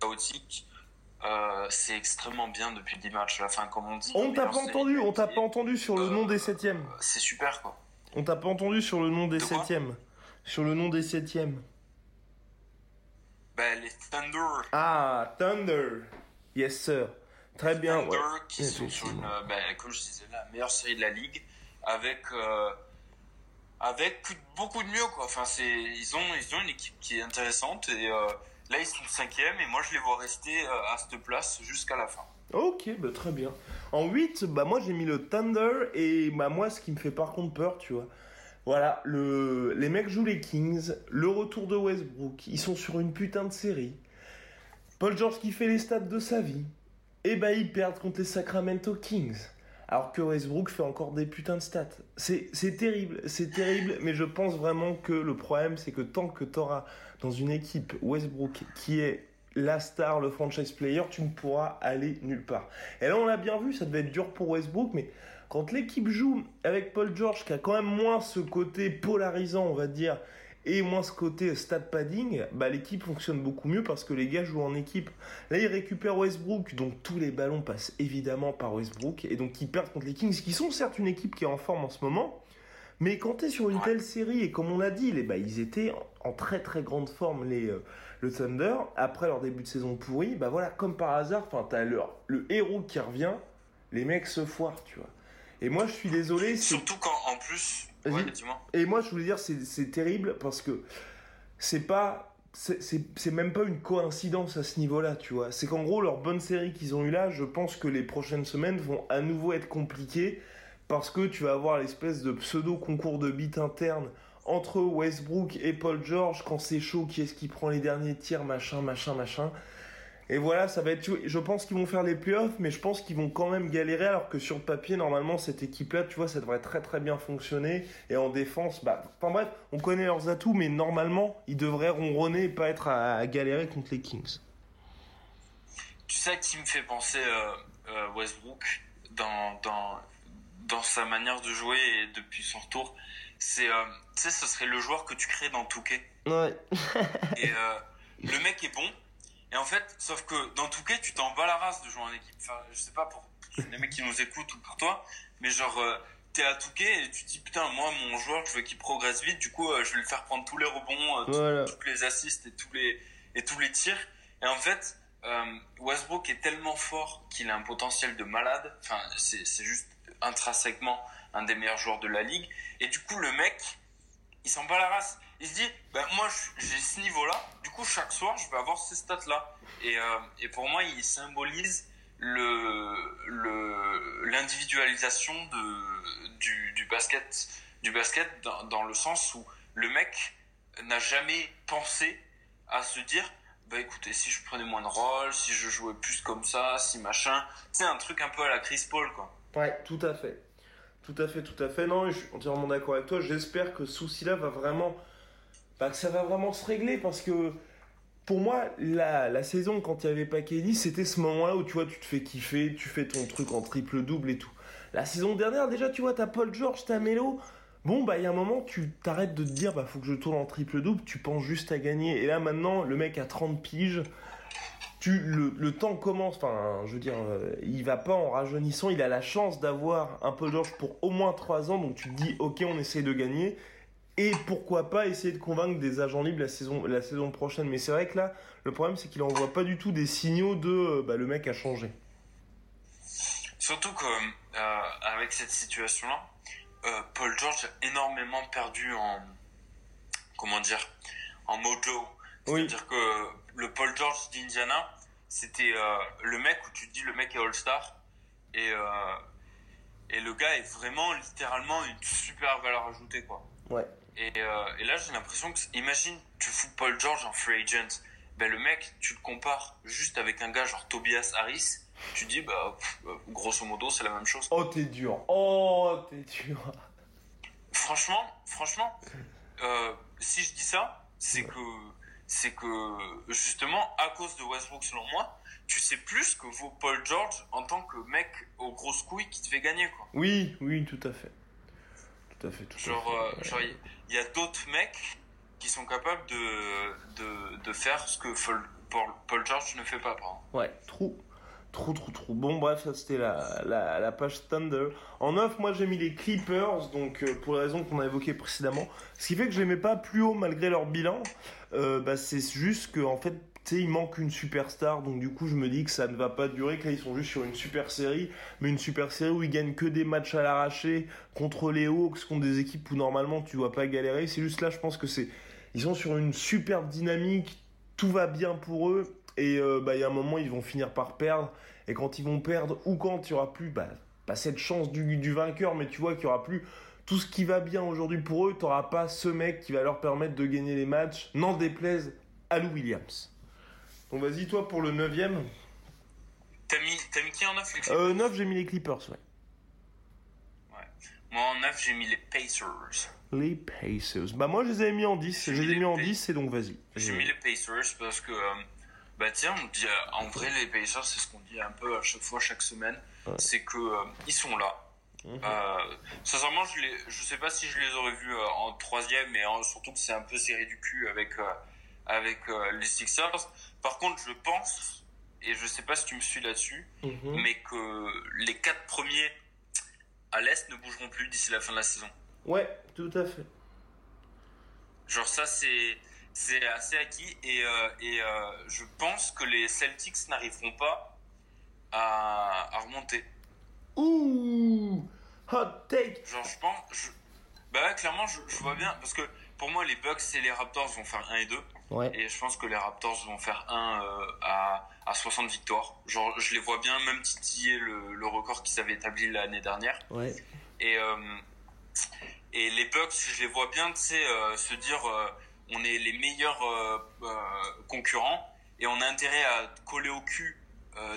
chaotique, euh, c'est extrêmement bien depuis 10 matchs. Enfin, comme on dit. On t'a pas entendu, on t'a pas entendu sur le nom des septièmes. C'est super quoi. On t'a pas entendu sur le nom des septièmes. Sur le nom des septièmes. Ben, les Thunder. Ah, Thunder. Yes, sir. Très bien. Thunder qui sont sur une, euh, ben, comme je disais, la meilleure série de la ligue. Avec. Euh, avec beaucoup de mieux quoi. Enfin, c'est ils ont ils ont une équipe qui est intéressante et Là, ils sont cinquième et moi, je les vois rester euh, à cette place jusqu'à la fin. Ok, bah, très bien. En 8, bah, moi, j'ai mis le Thunder et bah, moi, ce qui me fait par contre peur, tu vois. Voilà, le... les mecs jouent les Kings, le retour de Westbrook, ils sont sur une putain de série. Paul George qui fait les stats de sa vie, et bah ils perdent contre les Sacramento Kings alors que Westbrook fait encore des putains de stats. C'est terrible, c'est terrible, mais je pense vraiment que le problème, c'est que tant que tu auras dans une équipe Westbrook qui est la star, le franchise player, tu ne pourras aller nulle part. Et là, on l'a bien vu, ça devait être dur pour Westbrook, mais quand l'équipe joue avec Paul George, qui a quand même moins ce côté polarisant, on va dire, et moins ce côté stat padding, bah, l'équipe fonctionne beaucoup mieux parce que les gars jouent en équipe. Là, ils récupèrent Westbrook, donc tous les ballons passent évidemment par Westbrook, et donc ils perdent contre les Kings, qui sont certes une équipe qui est en forme en ce moment, mais es sur une telle série, et comme on l'a dit, les, bah, ils étaient en très très grande forme, les, euh, le Thunder, après leur début de saison pourri, bah voilà, comme par hasard, tu as le, le héros qui revient, les mecs se foirent, tu vois. Et moi, je suis désolé. Surtout quand, en plus. et moi, je voulais dire, c'est terrible parce que c'est pas. C'est même pas une coïncidence à ce niveau-là, tu vois. C'est qu'en gros, leur bonne série qu'ils ont eu là, je pense que les prochaines semaines vont à nouveau être compliquées parce que tu vas avoir l'espèce de pseudo concours de beat interne entre Westbrook et Paul George quand c'est chaud, qui est-ce qui prend les derniers tirs, machin, machin, machin. Et voilà, ça va être. Je pense qu'ils vont faire les playoffs, mais je pense qu'ils vont quand même galérer. Alors que sur le papier, normalement, cette équipe-là, tu vois, ça devrait très très bien fonctionner. Et en défense, bah. Enfin bref, on connaît leurs atouts, mais normalement, ils devraient ronronner et pas être à, galérer contre les Kings. Tu sais qui me fait penser euh, euh, Westbrook dans, dans, dans sa manière de jouer et depuis son retour C'est. Euh, tu sais, ce serait le joueur que tu crées dans Touquet. Ouais. et le mec est bon et en fait, sauf que dans tout cas, tu t'en bats la race de jouer en équipe. Enfin, je sais pas pour les mecs qui nous écoutent ou pour toi, mais genre, euh, t'es à Touquet et tu te dis putain, moi, mon joueur, je veux qu'il progresse vite, du coup, euh, je vais lui faire prendre tous les rebonds, euh, toutes les assists et tous les, et tous les tirs. Et en fait, Westbrook est tellement fort qu'il a un potentiel de malade. Enfin, c'est, c'est juste intrinsèquement un des meilleurs joueurs de la ligue. Et du coup, le mec, il s'en bat la race il se dit, ben, moi j'ai ce niveau-là, du coup chaque soir je vais avoir ces stats-là. Et, euh, et pour moi, il symbolise le l'individualisation de du, du, basket du basket dans, dans, le sens où le mec n'a jamais pensé à se dire bah écoutez si je prenais moins de rôle si je jouais plus comme ça si machin c'est un truc un peu à la Chris Paul quoi ouais tout à fait tout à fait tout à fait non je suis entièrement d'accord avec toi j'espère que ce souci là va vraiment bah, ça va vraiment se régler parce que pour moi, la, la saison, quand il n'y avait pas Kelly, c'était ce moment-là où tu vois, tu te fais kiffer, tu fais ton truc en triple-double et tout. La saison dernière, déjà, tu vois, t'as Paul George, t'as Melo. Bon, bah, il y a un moment, tu t'arrêtes de te dire, bah, faut que je tourne en triple-double, tu penses juste à gagner. Et là, maintenant, le mec a 30 piges. Tu, le, le temps commence, enfin, je veux dire, euh, il va pas en rajeunissant, il a la chance d'avoir un Paul George pour au moins 3 ans, donc tu te dis, ok, on essaie de gagner. Et pourquoi pas essayer de convaincre des agents libres la saison, la saison prochaine. Mais c'est vrai que là, le problème, c'est qu'il n'envoie pas du tout des signaux de euh, bah, le mec a changé. Surtout qu'avec euh, cette situation-là, Paul George a énormément perdu en. Comment dire En mojo. C'est-à-dire que le Paul George d'Indiana, c'était le mec où tu te dis le mec est All-Star. Et, et le gars est vraiment littéralement une super valeur ajoutée, quoi. Ouais. Euh, et, là, j'ai l'impression que, imagine, tu fous Paul George en free agent. Ben, le mec, tu le compares juste avec un gars genre Tobias Harris. Tu dis, bah, euh, grosso modo, c'est la même chose. Oh, t'es dur. Oh, t'es dur. franchement, franchement, euh, si je dis ça, c'est que c'est que justement à cause de Westbrook selon moi, tu sais plus que vaut Paul George en tant que mec aux grosses couilles qui te fait gagner quoi. Oui, oui, tout à fait. Tout à fait, tout genre, à fait. Euh, genre, il y, a d'autres mecs qui sont capables de, de, de faire ce que Paul, Paul, George ne fait pas, par Ouais, trop. Trop, trop, trop. Bon, bref, ça c'était la, la, la, page Thunder. En off, moi j'ai mis les Clippers, donc euh, pour les raisons qu'on a évoquées précédemment. Ce qui fait que je les mets pas plus haut malgré leur bilan. Euh, bah, c'est juste que, en fait, tu sais, il manque une superstar, donc du coup, je me dis que ça ne va pas durer, que là, ils sont juste sur une super série, mais une super série où ils gagnent que des matchs à l'arraché contre les Hawks, contre des équipes où normalement tu dois pas galérer. C'est juste là, je pense que c'est. Ils sont sur une super dynamique, tout va bien pour eux, et euh, bah, il y a un moment, ils vont finir par perdre. Et quand ils vont perdre, ou quand il n'y aura plus, bah, pas cette chance du, du vainqueur, mais tu vois qu'il n'y aura plus tout ce qui va bien aujourd'hui pour eux, tu n'auras pas ce mec qui va leur permettre de gagner les matchs, n'en déplaise à Lou Williams. Donc vas-y, toi, pour le 9 T'as mis, mis qui en 9 euh, 9, j'ai mis les Clippers, ouais. Ouais. Moi, en 9, j'ai mis les Pacers. Les Pacers. Bah, moi, je les avais mis en 10. Je les ai mis en 10, et donc vas-y. J'ai mis les Pacers parce que. Euh, bah tiens, on dit, euh, en vrai, les Pacers, c'est ce qu'on dit un peu à chaque fois, chaque semaine. Ouais. C'est que euh, ils sont là. Mmh. Euh, sincèrement, je les, je sais pas si je les aurais vus euh, en troisième, mais en, surtout que c'est un peu serré du cul avec euh, avec les Sixers. Par contre, je pense, et je sais pas si tu me suis là-dessus, mmh. mais que les quatre premiers à l'est ne bougeront plus d'ici la fin de la saison. Ouais, tout à fait. Genre ça, c'est c'est assez acquis et et je pense que les Celtics n'arriveront pas à, à remonter. Ouh Hot take Genre, je pense. Je... Bah ouais, clairement, je, je, vois bien. Parce que pour moi, les Bucks et les Raptors vont faire 1 et 2. Ouais. Et je pense que les Raptors vont faire 1 euh, à, à 60 victoires. Genre, je les vois bien même titiller le, le record qu'ils avaient établi l'année dernière. Ouais. Et, euh, et les Bucks, je les vois bien, tu sais, euh, se dire euh, on est les meilleurs euh, concurrents et on a intérêt à coller au cul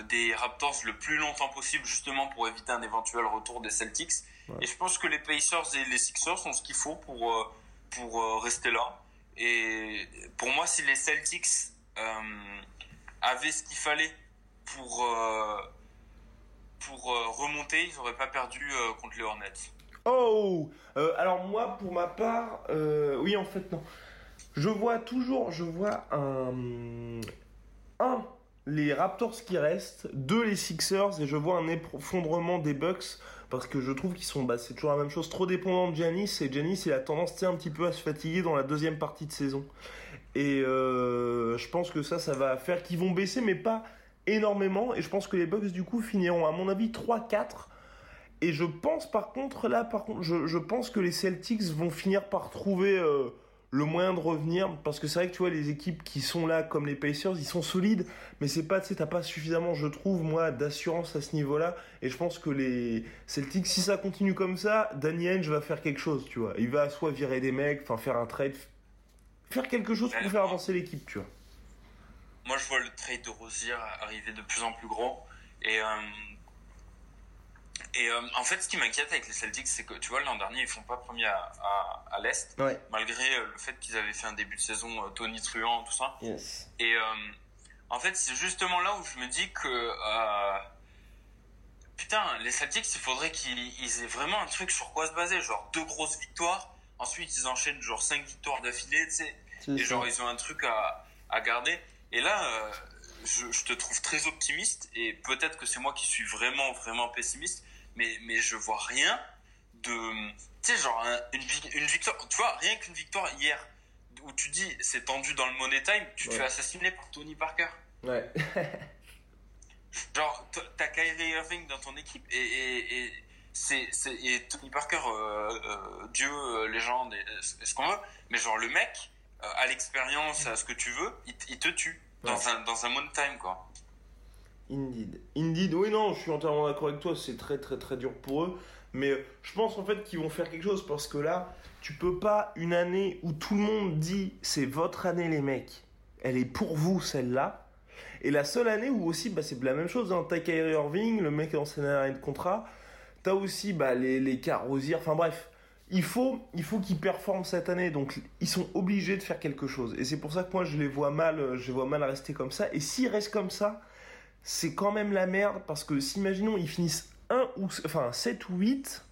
des Raptors le plus longtemps possible justement pour éviter un éventuel retour des Celtics. Ouais. Et je pense que les Pacers et les Sixers ont ce qu'il faut pour euh, pour euh, rester là. Et pour moi, si les Celtics euh, avaient ce qu'il fallait pour pour remonter, ils n'auraient pas perdu contre les Hornets. Oh, alors moi, pour ma part, oui, en fait, non. Je vois toujours, je vois un un les Raptors qui restent, deux les Sixers et je vois un effondrement des Bucks parce que je trouve qu'ils sont, bah, c'est toujours la même chose, trop dépendant de Giannis et Giannis il a tendance un petit peu à se fatiguer dans la deuxième partie de saison. Et euh, je pense que ça, ça va faire qu'ils vont baisser mais pas énormément et je pense que les Bucks du coup finiront à mon avis 3-4 et je pense par contre là par contre je, je pense que les Celtics vont finir par trouver euh, le moyen de revenir parce que c'est vrai que tu vois les équipes qui sont là comme les Pacers ils sont solides mais c'est pas tu sais t'as pas suffisamment je trouve moi d'assurance à ce niveau là et je pense que les Celtics si ça continue comme ça Danny Ainge va faire quelque chose tu vois. Il va soit virer des mecs enfin faire un trade faire quelque chose pour faire avancer l'équipe tu vois. Moi je vois le trade de Rosier arriver de plus en plus gros et euh, et euh, en fait, ce qui m'inquiète avec les Celtics, c'est que tu vois, l'an dernier, ils font pas premier à, à, à l'Est, ouais. malgré euh, le fait qu'ils avaient fait un début de saison euh, Tony Truant, tout ça. Yes. Et euh, en fait, c'est justement là où je me dis que putain, les Celtics, il faudrait qu'ils aient vraiment un truc sur quoi se baser, genre deux grosses victoires. Ensuite, ils enchaînent genre cinq victoires d'affilée, tu sais. Et ça. genre, ils ont un truc à, à garder. Et là, je, je te trouve très optimiste. Et peut-être que c'est moi qui suis vraiment, vraiment pessimiste mais, mais je vois rien de. Tu sais, genre, un, une, une, victoire. Tu vois, rien qu'une victoire hier, où tu dis c'est tendu dans le money time, tu ouais. te fais assassiner par Tony Parker. Ouais. genre, t'as Kyrie Irving dans ton équipe et. et, et c'est, c'est, et Tony Parker, euh, euh, Dieu, euh, légende, et, ce qu'on veut, mais genre le mec, à l'expérience, à ce que tu veux, il, il te tue dans, ouais. un, dans un money time, quoi. Indeed. Indeed. Oui, non, je suis entièrement d'accord avec toi. C'est très, très, très dur pour eux. Mais je pense en fait qu'ils vont faire quelque chose parce que là, tu peux pas une année où tout le monde dit c'est votre année, les mecs. Elle est pour vous, celle-là. Et la seule année où aussi, bah, c'est la même chose. Hein. T'as Kyrie Irving, le mec est dans ses année de contrat. T'as aussi bah, les, les. Enfin bref, il faut, il faut qu'ils performent cette année. Donc, ils sont obligés de faire quelque chose. Et c'est pour ça que moi, je les vois mal, euh, je les vois mal rester comme ça. Et s'ils restent comme ça, c'est quand même la merde. Parce que, si imaginons, ils finissent 1 ou, enfin, 7 ou 8,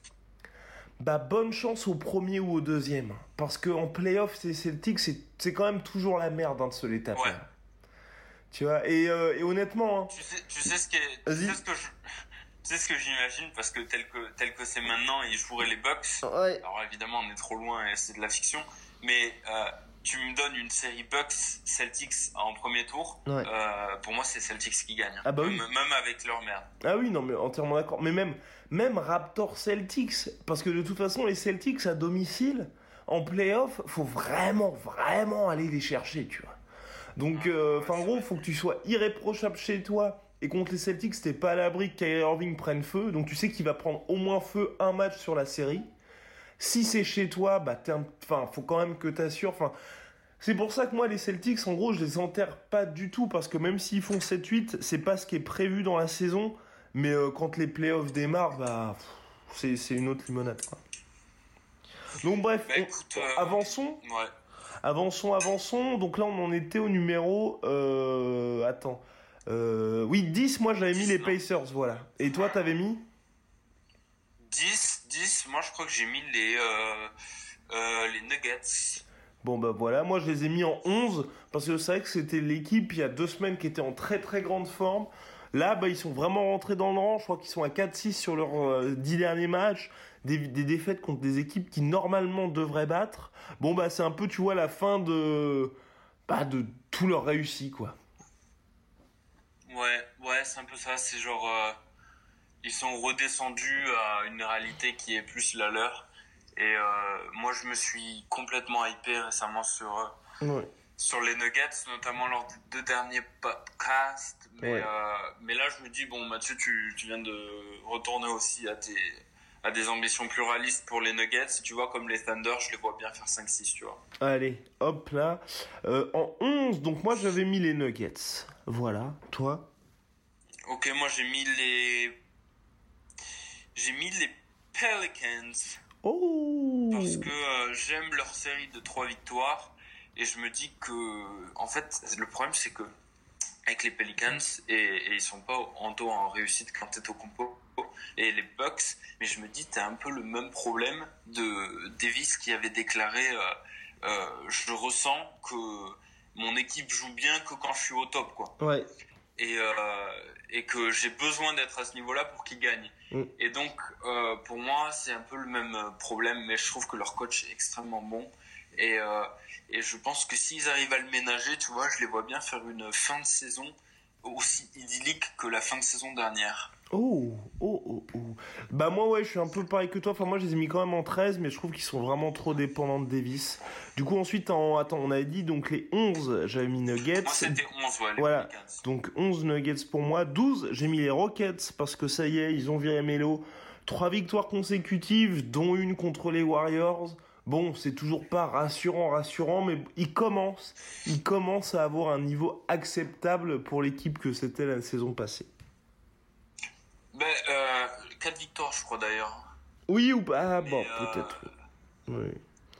bah, bonne chance au premier ou au deuxième. Parce qu'en playoff, c'est Celtics, c'est quand même toujours la merde hein, de se les taper. Ouais. Tu vois, et, euh, et honnêtement, hein, Tu sais, tu sais ce qui est, tu Vas-y. sais ce que je, tu sais ce que j'imagine parce que tel que tel que c'est maintenant, ils joueraient les Bucks. Ouais. Alors évidemment, on est trop loin et c'est de la fiction, mais euh, tu me donnes une série Bucks Celtics en premier tour. Ouais. euh, pour moi, c'est Celtics qui gagne. Ah bah oui. même, même avec leur merde. Ah oui, non, mais entièrement d'accord. Mais même, même Raptor Celtics, parce que de toute façon, les Celtics à domicile, en playoff, faut vraiment, vraiment aller les chercher, tu vois. Donc, euh, enfin, en gros, faut que tu sois irréprochable chez toi. Et contre les Celtics, t'es pas à l'abri que Kyrie Irving prenne feu. Donc, tu sais qu'il va prendre au moins feu un match sur la série. Si c'est chez toi, bah, enfin, faut quand même que t'assures. Enfin, c'est pour ça que moi, les Celtics, en gros, je les enterre pas du tout. Parce que même s'ils font 7-8, c'est pas ce qui est prévu dans la saison. Mais euh, quand les playoffs démarrent, bah, c'est, une autre limonade, quoi. Donc, bref, Bah, écoute, euh, avançons. Ouais. Avançons, avançons. Donc là, on en était au numéro. Euh, attends. Euh, oui, 10, moi j'avais mis 10, les Pacers, voilà. Et toi, t'avais mis? 10, 10, moi je crois que j'ai mis les, euh, euh, les Nuggets. Bon, bah voilà, moi je les ai mis en 11, parce que c'est vrai que c'était l'équipe il y a deux semaines qui était en très très grande forme. Là, bah, ils sont vraiment rentrés dans le rang. Je crois qu'ils sont à 4-6 sur leurs euh, 10 derniers matchs. Des, des défaites contre des équipes qui normalement devraient battre. Bon, bah, c'est un peu, tu vois, la fin de. Bah, de tout leur réussi, quoi. Ouais, ouais, c'est un peu ça. C'est genre, euh, ils sont redescendus à une réalité qui est plus la leur. Et euh, moi, je me suis complètement hypé récemment sur euh, Ouais. sur les Nuggets, notamment lors des deux derniers podcasts. Mais Ouais. euh, mais là, je me dis bon, Mathieu, tu tu viens de retourner aussi à tes à des ambitions plus réalistes pour les Nuggets. Tu vois, comme les Thunder, je les vois bien faire 5-6, tu vois. Allez, hop là. Euh, en 11, donc moi j'avais mis les Nuggets. Voilà, toi? Ok, moi j'ai mis les j'ai mis les Pelicans. Oh parce que euh, j'aime leur série de trois victoires et je me dis que en fait le problème c'est que avec les Pelicans et, et ils sont pas en en réussite quand t'es au compo et les Bucks mais je me dis t'as un peu le même problème de Davis qui avait déclaré euh, euh, je ressens que mon équipe joue bien que quand je suis au top quoi Ouais. Et, euh, et que j'ai besoin d'être à ce niveau-là pour qu'ils gagnent. Mm. Et donc, euh, pour moi, c'est un peu le même euh, problème, mais je trouve que leur coach est extrêmement bon. Et, et je pense que s'ils arrivent à le ménager, tu vois, je les vois bien faire une fin de saison aussi idyllique que la fin de saison dernière. Oh, oh, oh, oh. Bah moi ouais, je suis un peu pareil que toi. Enfin moi je les ai mis quand même en 13, mais je trouve qu'ils sont vraiment trop dépendants de Davis. Du coup ensuite, en... attends, on avait dit donc les 11, j'avais mis Nuggets. Moi, c'était 11, ouais, les Voilà. Donc 11 Nuggets pour moi. 12, j'ai mis les Rockets parce que ça y est, ils ont viré Melo. Trois victoires consécutives, dont une contre les Warriors. Bon, c'est toujours pas rassurant, rassurant, mais ils commencent, ils commencent à avoir un niveau acceptable pour l'équipe que c'était la saison passée. Ben, euh, 4 victoires, je crois d'ailleurs. Oui ou pas? Ah bon, euh, peut-être. Oui.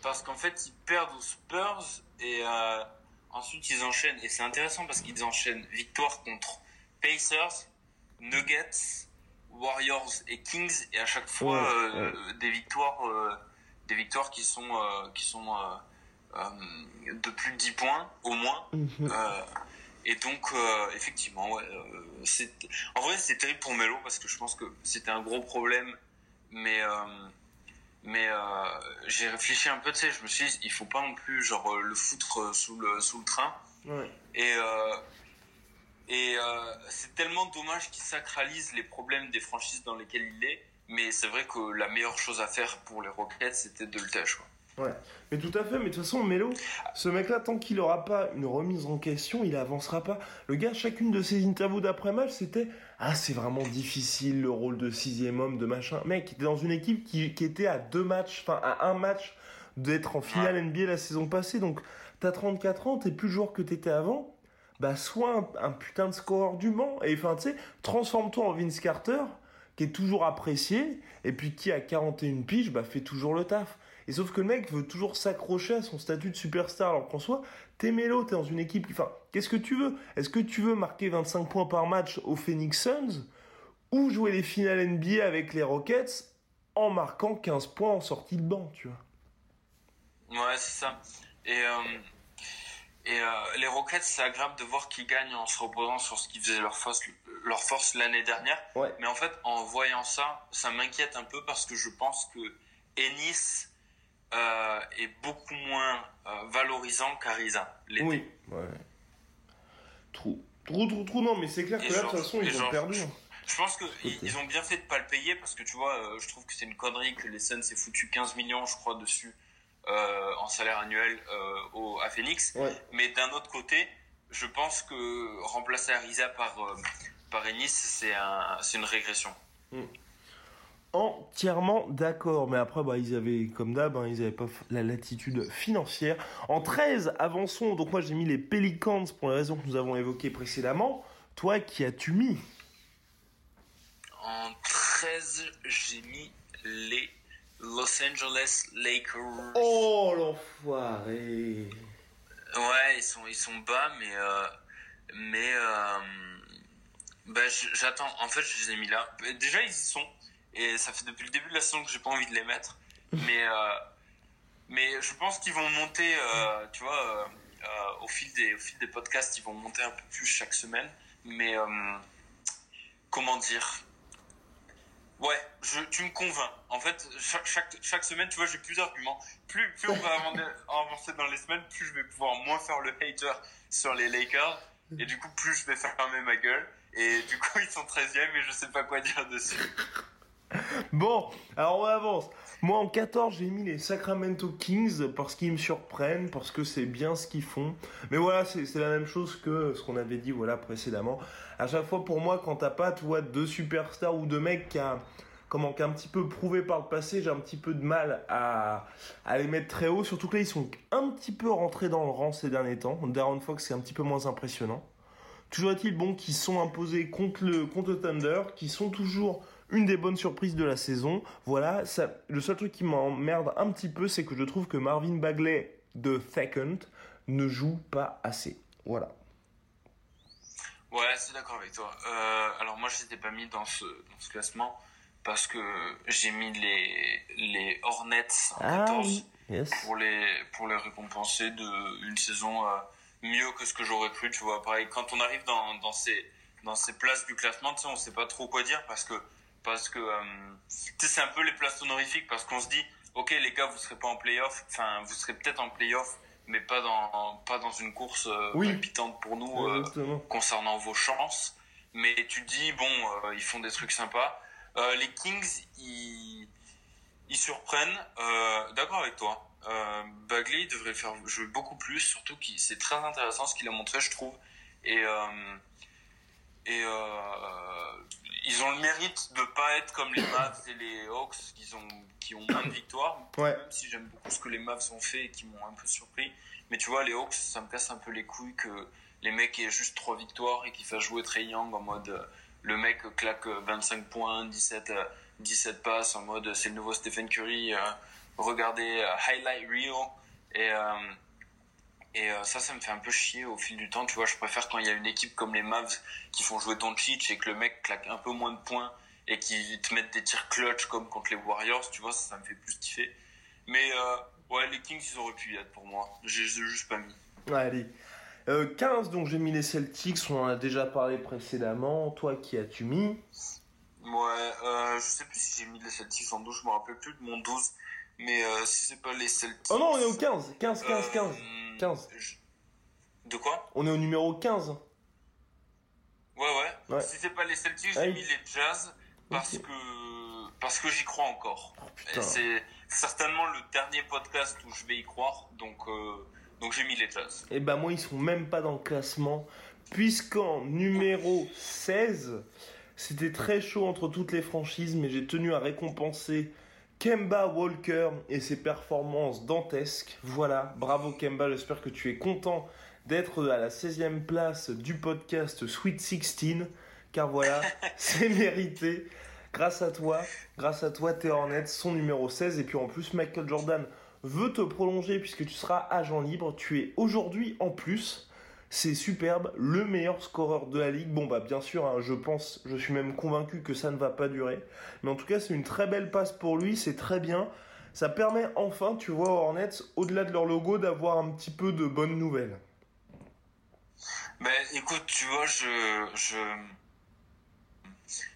Parce qu'en fait, ils perdent aux Spurs et euh, ensuite ils enchaînent. Et c'est intéressant parce qu'ils enchaînent victoire contre Pacers, Nuggets, Warriors et Kings. Et à chaque fois, Ouais, euh, des victoires, des victoires qui sont qui sont de plus de 10 points au moins. Et donc, euh, effectivement, ouais, euh, en vrai c'est terrible pour Melo parce que je pense que c'était un gros problème, mais euh, mais euh, j'ai réfléchi un peu, tu sais, je me suis dit, il faut pas non plus genre le foutre sous le sous le train. Ouais. Et euh, et euh, c'est tellement dommage qu'il sacralise les problèmes des franchises dans lesquelles il est. Mais c'est vrai que la meilleure chose à faire pour les Rockets, c'était de le quoi. Ouais, mais tout à fait, mais de toute façon, Melo, ce mec-là, tant qu'il aura pas une remise en question, il avancera pas. Le gars, chacune de ses interviews d'après-match, c'était Ah, c'est vraiment difficile le rôle de sixième homme, de machin. Mec, il était dans une équipe qui, qui était à deux matchs, enfin à un match d'être en finale NBA la saison passée, donc t'as 34 ans, t'es plus le joueur que t'étais avant. Bah, sois un, un putain de scoreur du banc, et enfin, tu sais, transforme-toi en Vince Carter. qui est toujours apprécié, et puis qui, à 41 piges, bah, fait toujours le taf. Et sauf que le mec veut toujours s'accrocher à son statut de superstar, alors qu'en soi, t'es mélo, t'es dans une équipe qui... Enfin, qu'est-ce que tu veux? Est-ce que tu veux marquer 25 points par match aux Phoenix Suns, ou jouer les finales NBA avec les Rockets en marquant 15 points en sortie de banc, tu vois? Ouais, c'est ça. Et... Euh, et euh, les Rockets, c'est agréable de voir qu'ils gagnent en se reposant sur ce qui faisait leur force, leur force l'année dernière. Mais en fait, en voyant ça, ça m'inquiète un peu parce que je pense que Ennis euh, est beaucoup moins euh, valorisant qu'Ariza. Oui, ouais. Trop, trop, trop, trop, non, mais c'est clair que là, de toute façon, ils ont perdu. Hein. Je, pense qu'ils ils ont bien fait de pas le payer parce que tu vois, je trouve que c'est une connerie que les Suns aient foutu 15 millions, je crois, dessus euh, en salaire annuel euh, au, à Phoenix. Mais d'un autre côté, je pense que remplacer Ariza par, euh, par Ennis, c'est un, une régression. Hmm. Entièrement d'accord, mais après, bah, ils avaient, comme d'hab, hein, ils n'avaient pas la latitude financière. En 13, avançons. Donc, moi, j'ai mis les Pelicans pour les raisons que nous avons évoquées précédemment. Toi, qui as-tu mis? En 13, j'ai mis les Los Angeles Lakers. Oh l'enfoiré. Ouais, ils sont ils sont bas, mais euh, mais euh, bah, j'attends. En fait, je les ai mis là. Déjà, ils y sont, et ça fait depuis le début de la saison que j'ai pas envie de les mettre. mais euh, mais je pense qu'ils vont monter. tu vois, au fil des au fil des podcasts, ils vont monter un peu plus chaque semaine. Mais comment dire? Ouais, tu me convaincs. En fait, chaque, chaque, chaque semaine, tu vois, j'ai plus d'arguments. Plus, plus on va avancer dans les semaines, plus je vais pouvoir moins faire le hater sur les Lakers. Et du coup, plus je vais fermer ma gueule. Et du coup, ils sont 13e et je sais pas quoi dire dessus. Bon, alors on avance. Moi en 14, j'ai mis les Sacramento Kings parce qu'ils me surprennent, parce que c'est bien ce qu'ils font. Mais voilà, c'est la même chose que ce qu'on avait dit voilà précédemment. À chaque fois pour moi, quand t'as pas, tu vois, deux superstars ou deux mecs qui a, comment, petit peu prouvé par le passé, j'ai un petit peu de mal à, les mettre très haut. Surtout que là, ils sont un petit peu rentrés dans le rang ces derniers temps. Darren Fox, c'est un petit peu moins impressionnant. Toujours est-il bon qu'ils sont imposés contre le Thunder, qui sont toujours une des bonnes surprises de la saison. Voilà, ça, le seul truc qui m'emmerde un petit peu, c'est que je trouve que Marvin Bagley de Second ne joue pas assez. Voilà. Ouais, c'est d'accord avec toi. Euh, alors moi, je n'étais pas mis dans ce, dans ce classement parce que j'ai mis les, les Hornets en 14 ah pour, les, pour les récompenser de une saison euh, mieux que ce que j'aurais cru. Tu vois, pareil, quand on arrive dans, dans, ces, dans ces places du classement, tu sais, on sait pas trop quoi dire parce que parce que euh, c'est un peu les places honorifiques parce qu'on se dit ok les gars vous serez pas en playoff enfin vous serez peut-être en playoff mais pas dans pas dans une course euh, palpitante pour nous euh, concernant vos chances. Mais tu dis bon euh, ils font des trucs sympas. Les Kings ils ils surprennent. D'accord avec toi. Bagley devrait faire jouer beaucoup plus surtout qui c'est très intéressant ce qu'il a montré je trouve. Et et ils ont le mérite de pas être comme les Mavs et les Hawks qui ont qui ont moins de victoires. Même si j'aime beaucoup ce que les Mavs ont fait et qui m'ont un peu surpris. Mais tu vois, les Hawks, ça me casse un peu les couilles que les mecs aient juste trois victoires et qu'ils fassent jouer Trey Young en mode euh, le mec claque 25 points, 17 17 euh, passes en mode c'est le nouveau Stephen Curry. Euh, regardez highlight reel et et euh, ça, ça me fait un peu chier au fil du temps. Tu vois, je préfère quand il y a une équipe comme les Mavs qui font jouer ton cheat et que le mec claque un peu moins de points et qui te mettent des tirs clutch comme contre les Warriors. Tu vois, ça, ça me fait plus kiffer. Mais euh, ouais, les Kings, ils auraient pu y être pour moi. J'ai juste pas mis. Ouais, allez. Euh, 15, donc j'ai mis les Celtics. On en a déjà parlé précédemment. Toi, qui as-tu mis? Ouais, euh, je sais plus si j'ai mis les Celtics en 12. Je me rappelle plus de mon 12. Mais euh, si c'est pas les Celtics. Oh non, on est au 15. 15, 15, 15. 15. De quoi? On est au numéro 15. Ouais, ouais. Si c'est pas les Celtics, j'ai mis les Jazz parce que parce que j'y crois encore. Oh, c'est certainement le dernier podcast où je vais y croire, donc euh, donc j'ai mis les Jazz. Et eh ben moi ils sont même pas dans le classement puisqu'en numéro 16, c'était très chaud entre toutes les franchises, mais j'ai tenu à récompenser Kemba Walker et ses performances dantesques. Voilà, bravo Kemba, j'espère que tu es content d'être à la 16e place du podcast Sweet 16, car voilà, c'est mérité. grâce à toi, grâce à toi, t'es Hornets, son numéro 16. Et puis en plus, Michael Jordan veut te prolonger puisque tu seras agent libre. Tu es aujourd'hui en plus. C'est superbe, le meilleur scoreur de la ligue. Bon bah bien sûr, hein, je pense, je suis même convaincu que ça ne va pas durer. Mais en tout cas, c'est une très belle passe pour lui, c'est très bien. Ça permet enfin, tu vois, Hornets, au-delà de leur logo, d'avoir un petit peu de bonnes nouvelles. Ben écoute, tu vois, je, je,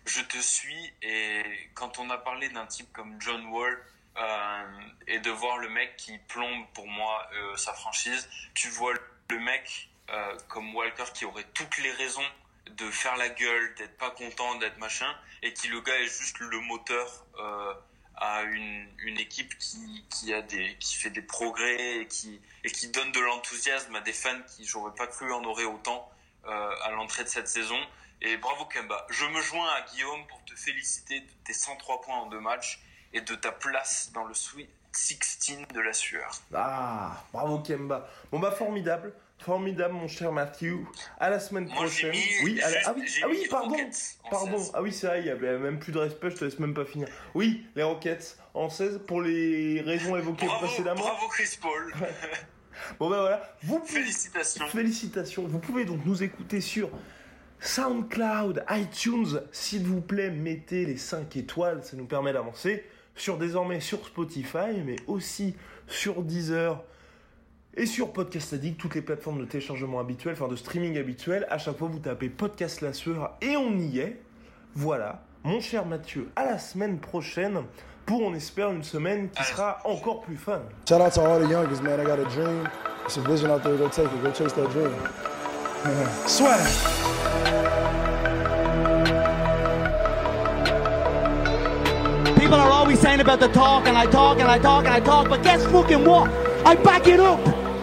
je te suis et quand on a parlé d'un type comme John Wall euh, et de voir le mec qui plombe pour moi euh, sa franchise, tu vois le mec euh, comme Walker qui aurait toutes les raisons de faire la gueule, d'être pas content, d'être machin, et qui le gars est juste le moteur euh, à une, une équipe qui, qui a des qui fait des progrès et qui et qui donne de l'enthousiasme à des fans qui j'aurais pas cru en auraient autant euh, à l'entrée de cette saison. Et bravo Kemba. Je me joins à Guillaume pour te féliciter de tes 103 points en deux matchs et de ta place dans le Sweet 16 de la sueur. Ah, bravo Kemba. Bon bah formidable. Formidable, mon cher Matthew. À la semaine Moi, prochaine. mis oui, à la- ah oui, ah oui, pardon. Pardon. 16. Ah oui, c'est vrai, il y avait même plus de respect, je te laisse même pas finir. Oui, les Rockets en 16 pour les raisons évoquées Bravo, précédemment. bravo Chris Paul. Bon bah voilà, vous pouvez- Félicitations. Félicitations. Vous pouvez donc nous écouter sur SoundCloud, iTunes. S'il vous plaît, mettez les 5 étoiles, ça nous permet d'avancer. Sur désormais sur Spotify, mais aussi sur Deezer et sur Podcast Addict, toutes les plateformes de téléchargement habituelles, enfin de streaming habituel. À chaque fois, vous tapez Podcast La Sueur et on y est. Voilà. Mon cher Mathieu, à la semaine prochaine pour, on espère, une semaine qui sera encore plus fun. Shout out to all the youngest, man. I got a dream. It's a vision out there. Go take it. Go chase that dream. Swag. People are always saying about the talk, and I talk, and I talk, and I talk, but guess fucking what? I back it up!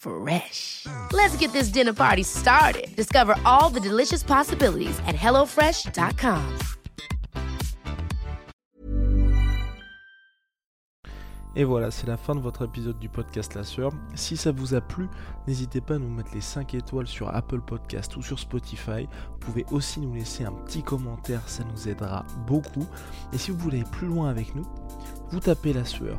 Fresh. Let's get this dinner party started. Discover all the delicious possibilities at hellofresh.com. Et voilà, c'est la fin de votre épisode du podcast La Sœur. Si ça vous a plu, n'hésitez pas à nous mettre les 5 étoiles sur Apple Podcast ou sur Spotify. Vous pouvez aussi nous laisser un petit commentaire, ça nous aidera beaucoup. Et si vous voulez aller plus loin avec nous, vous tapez La Sueur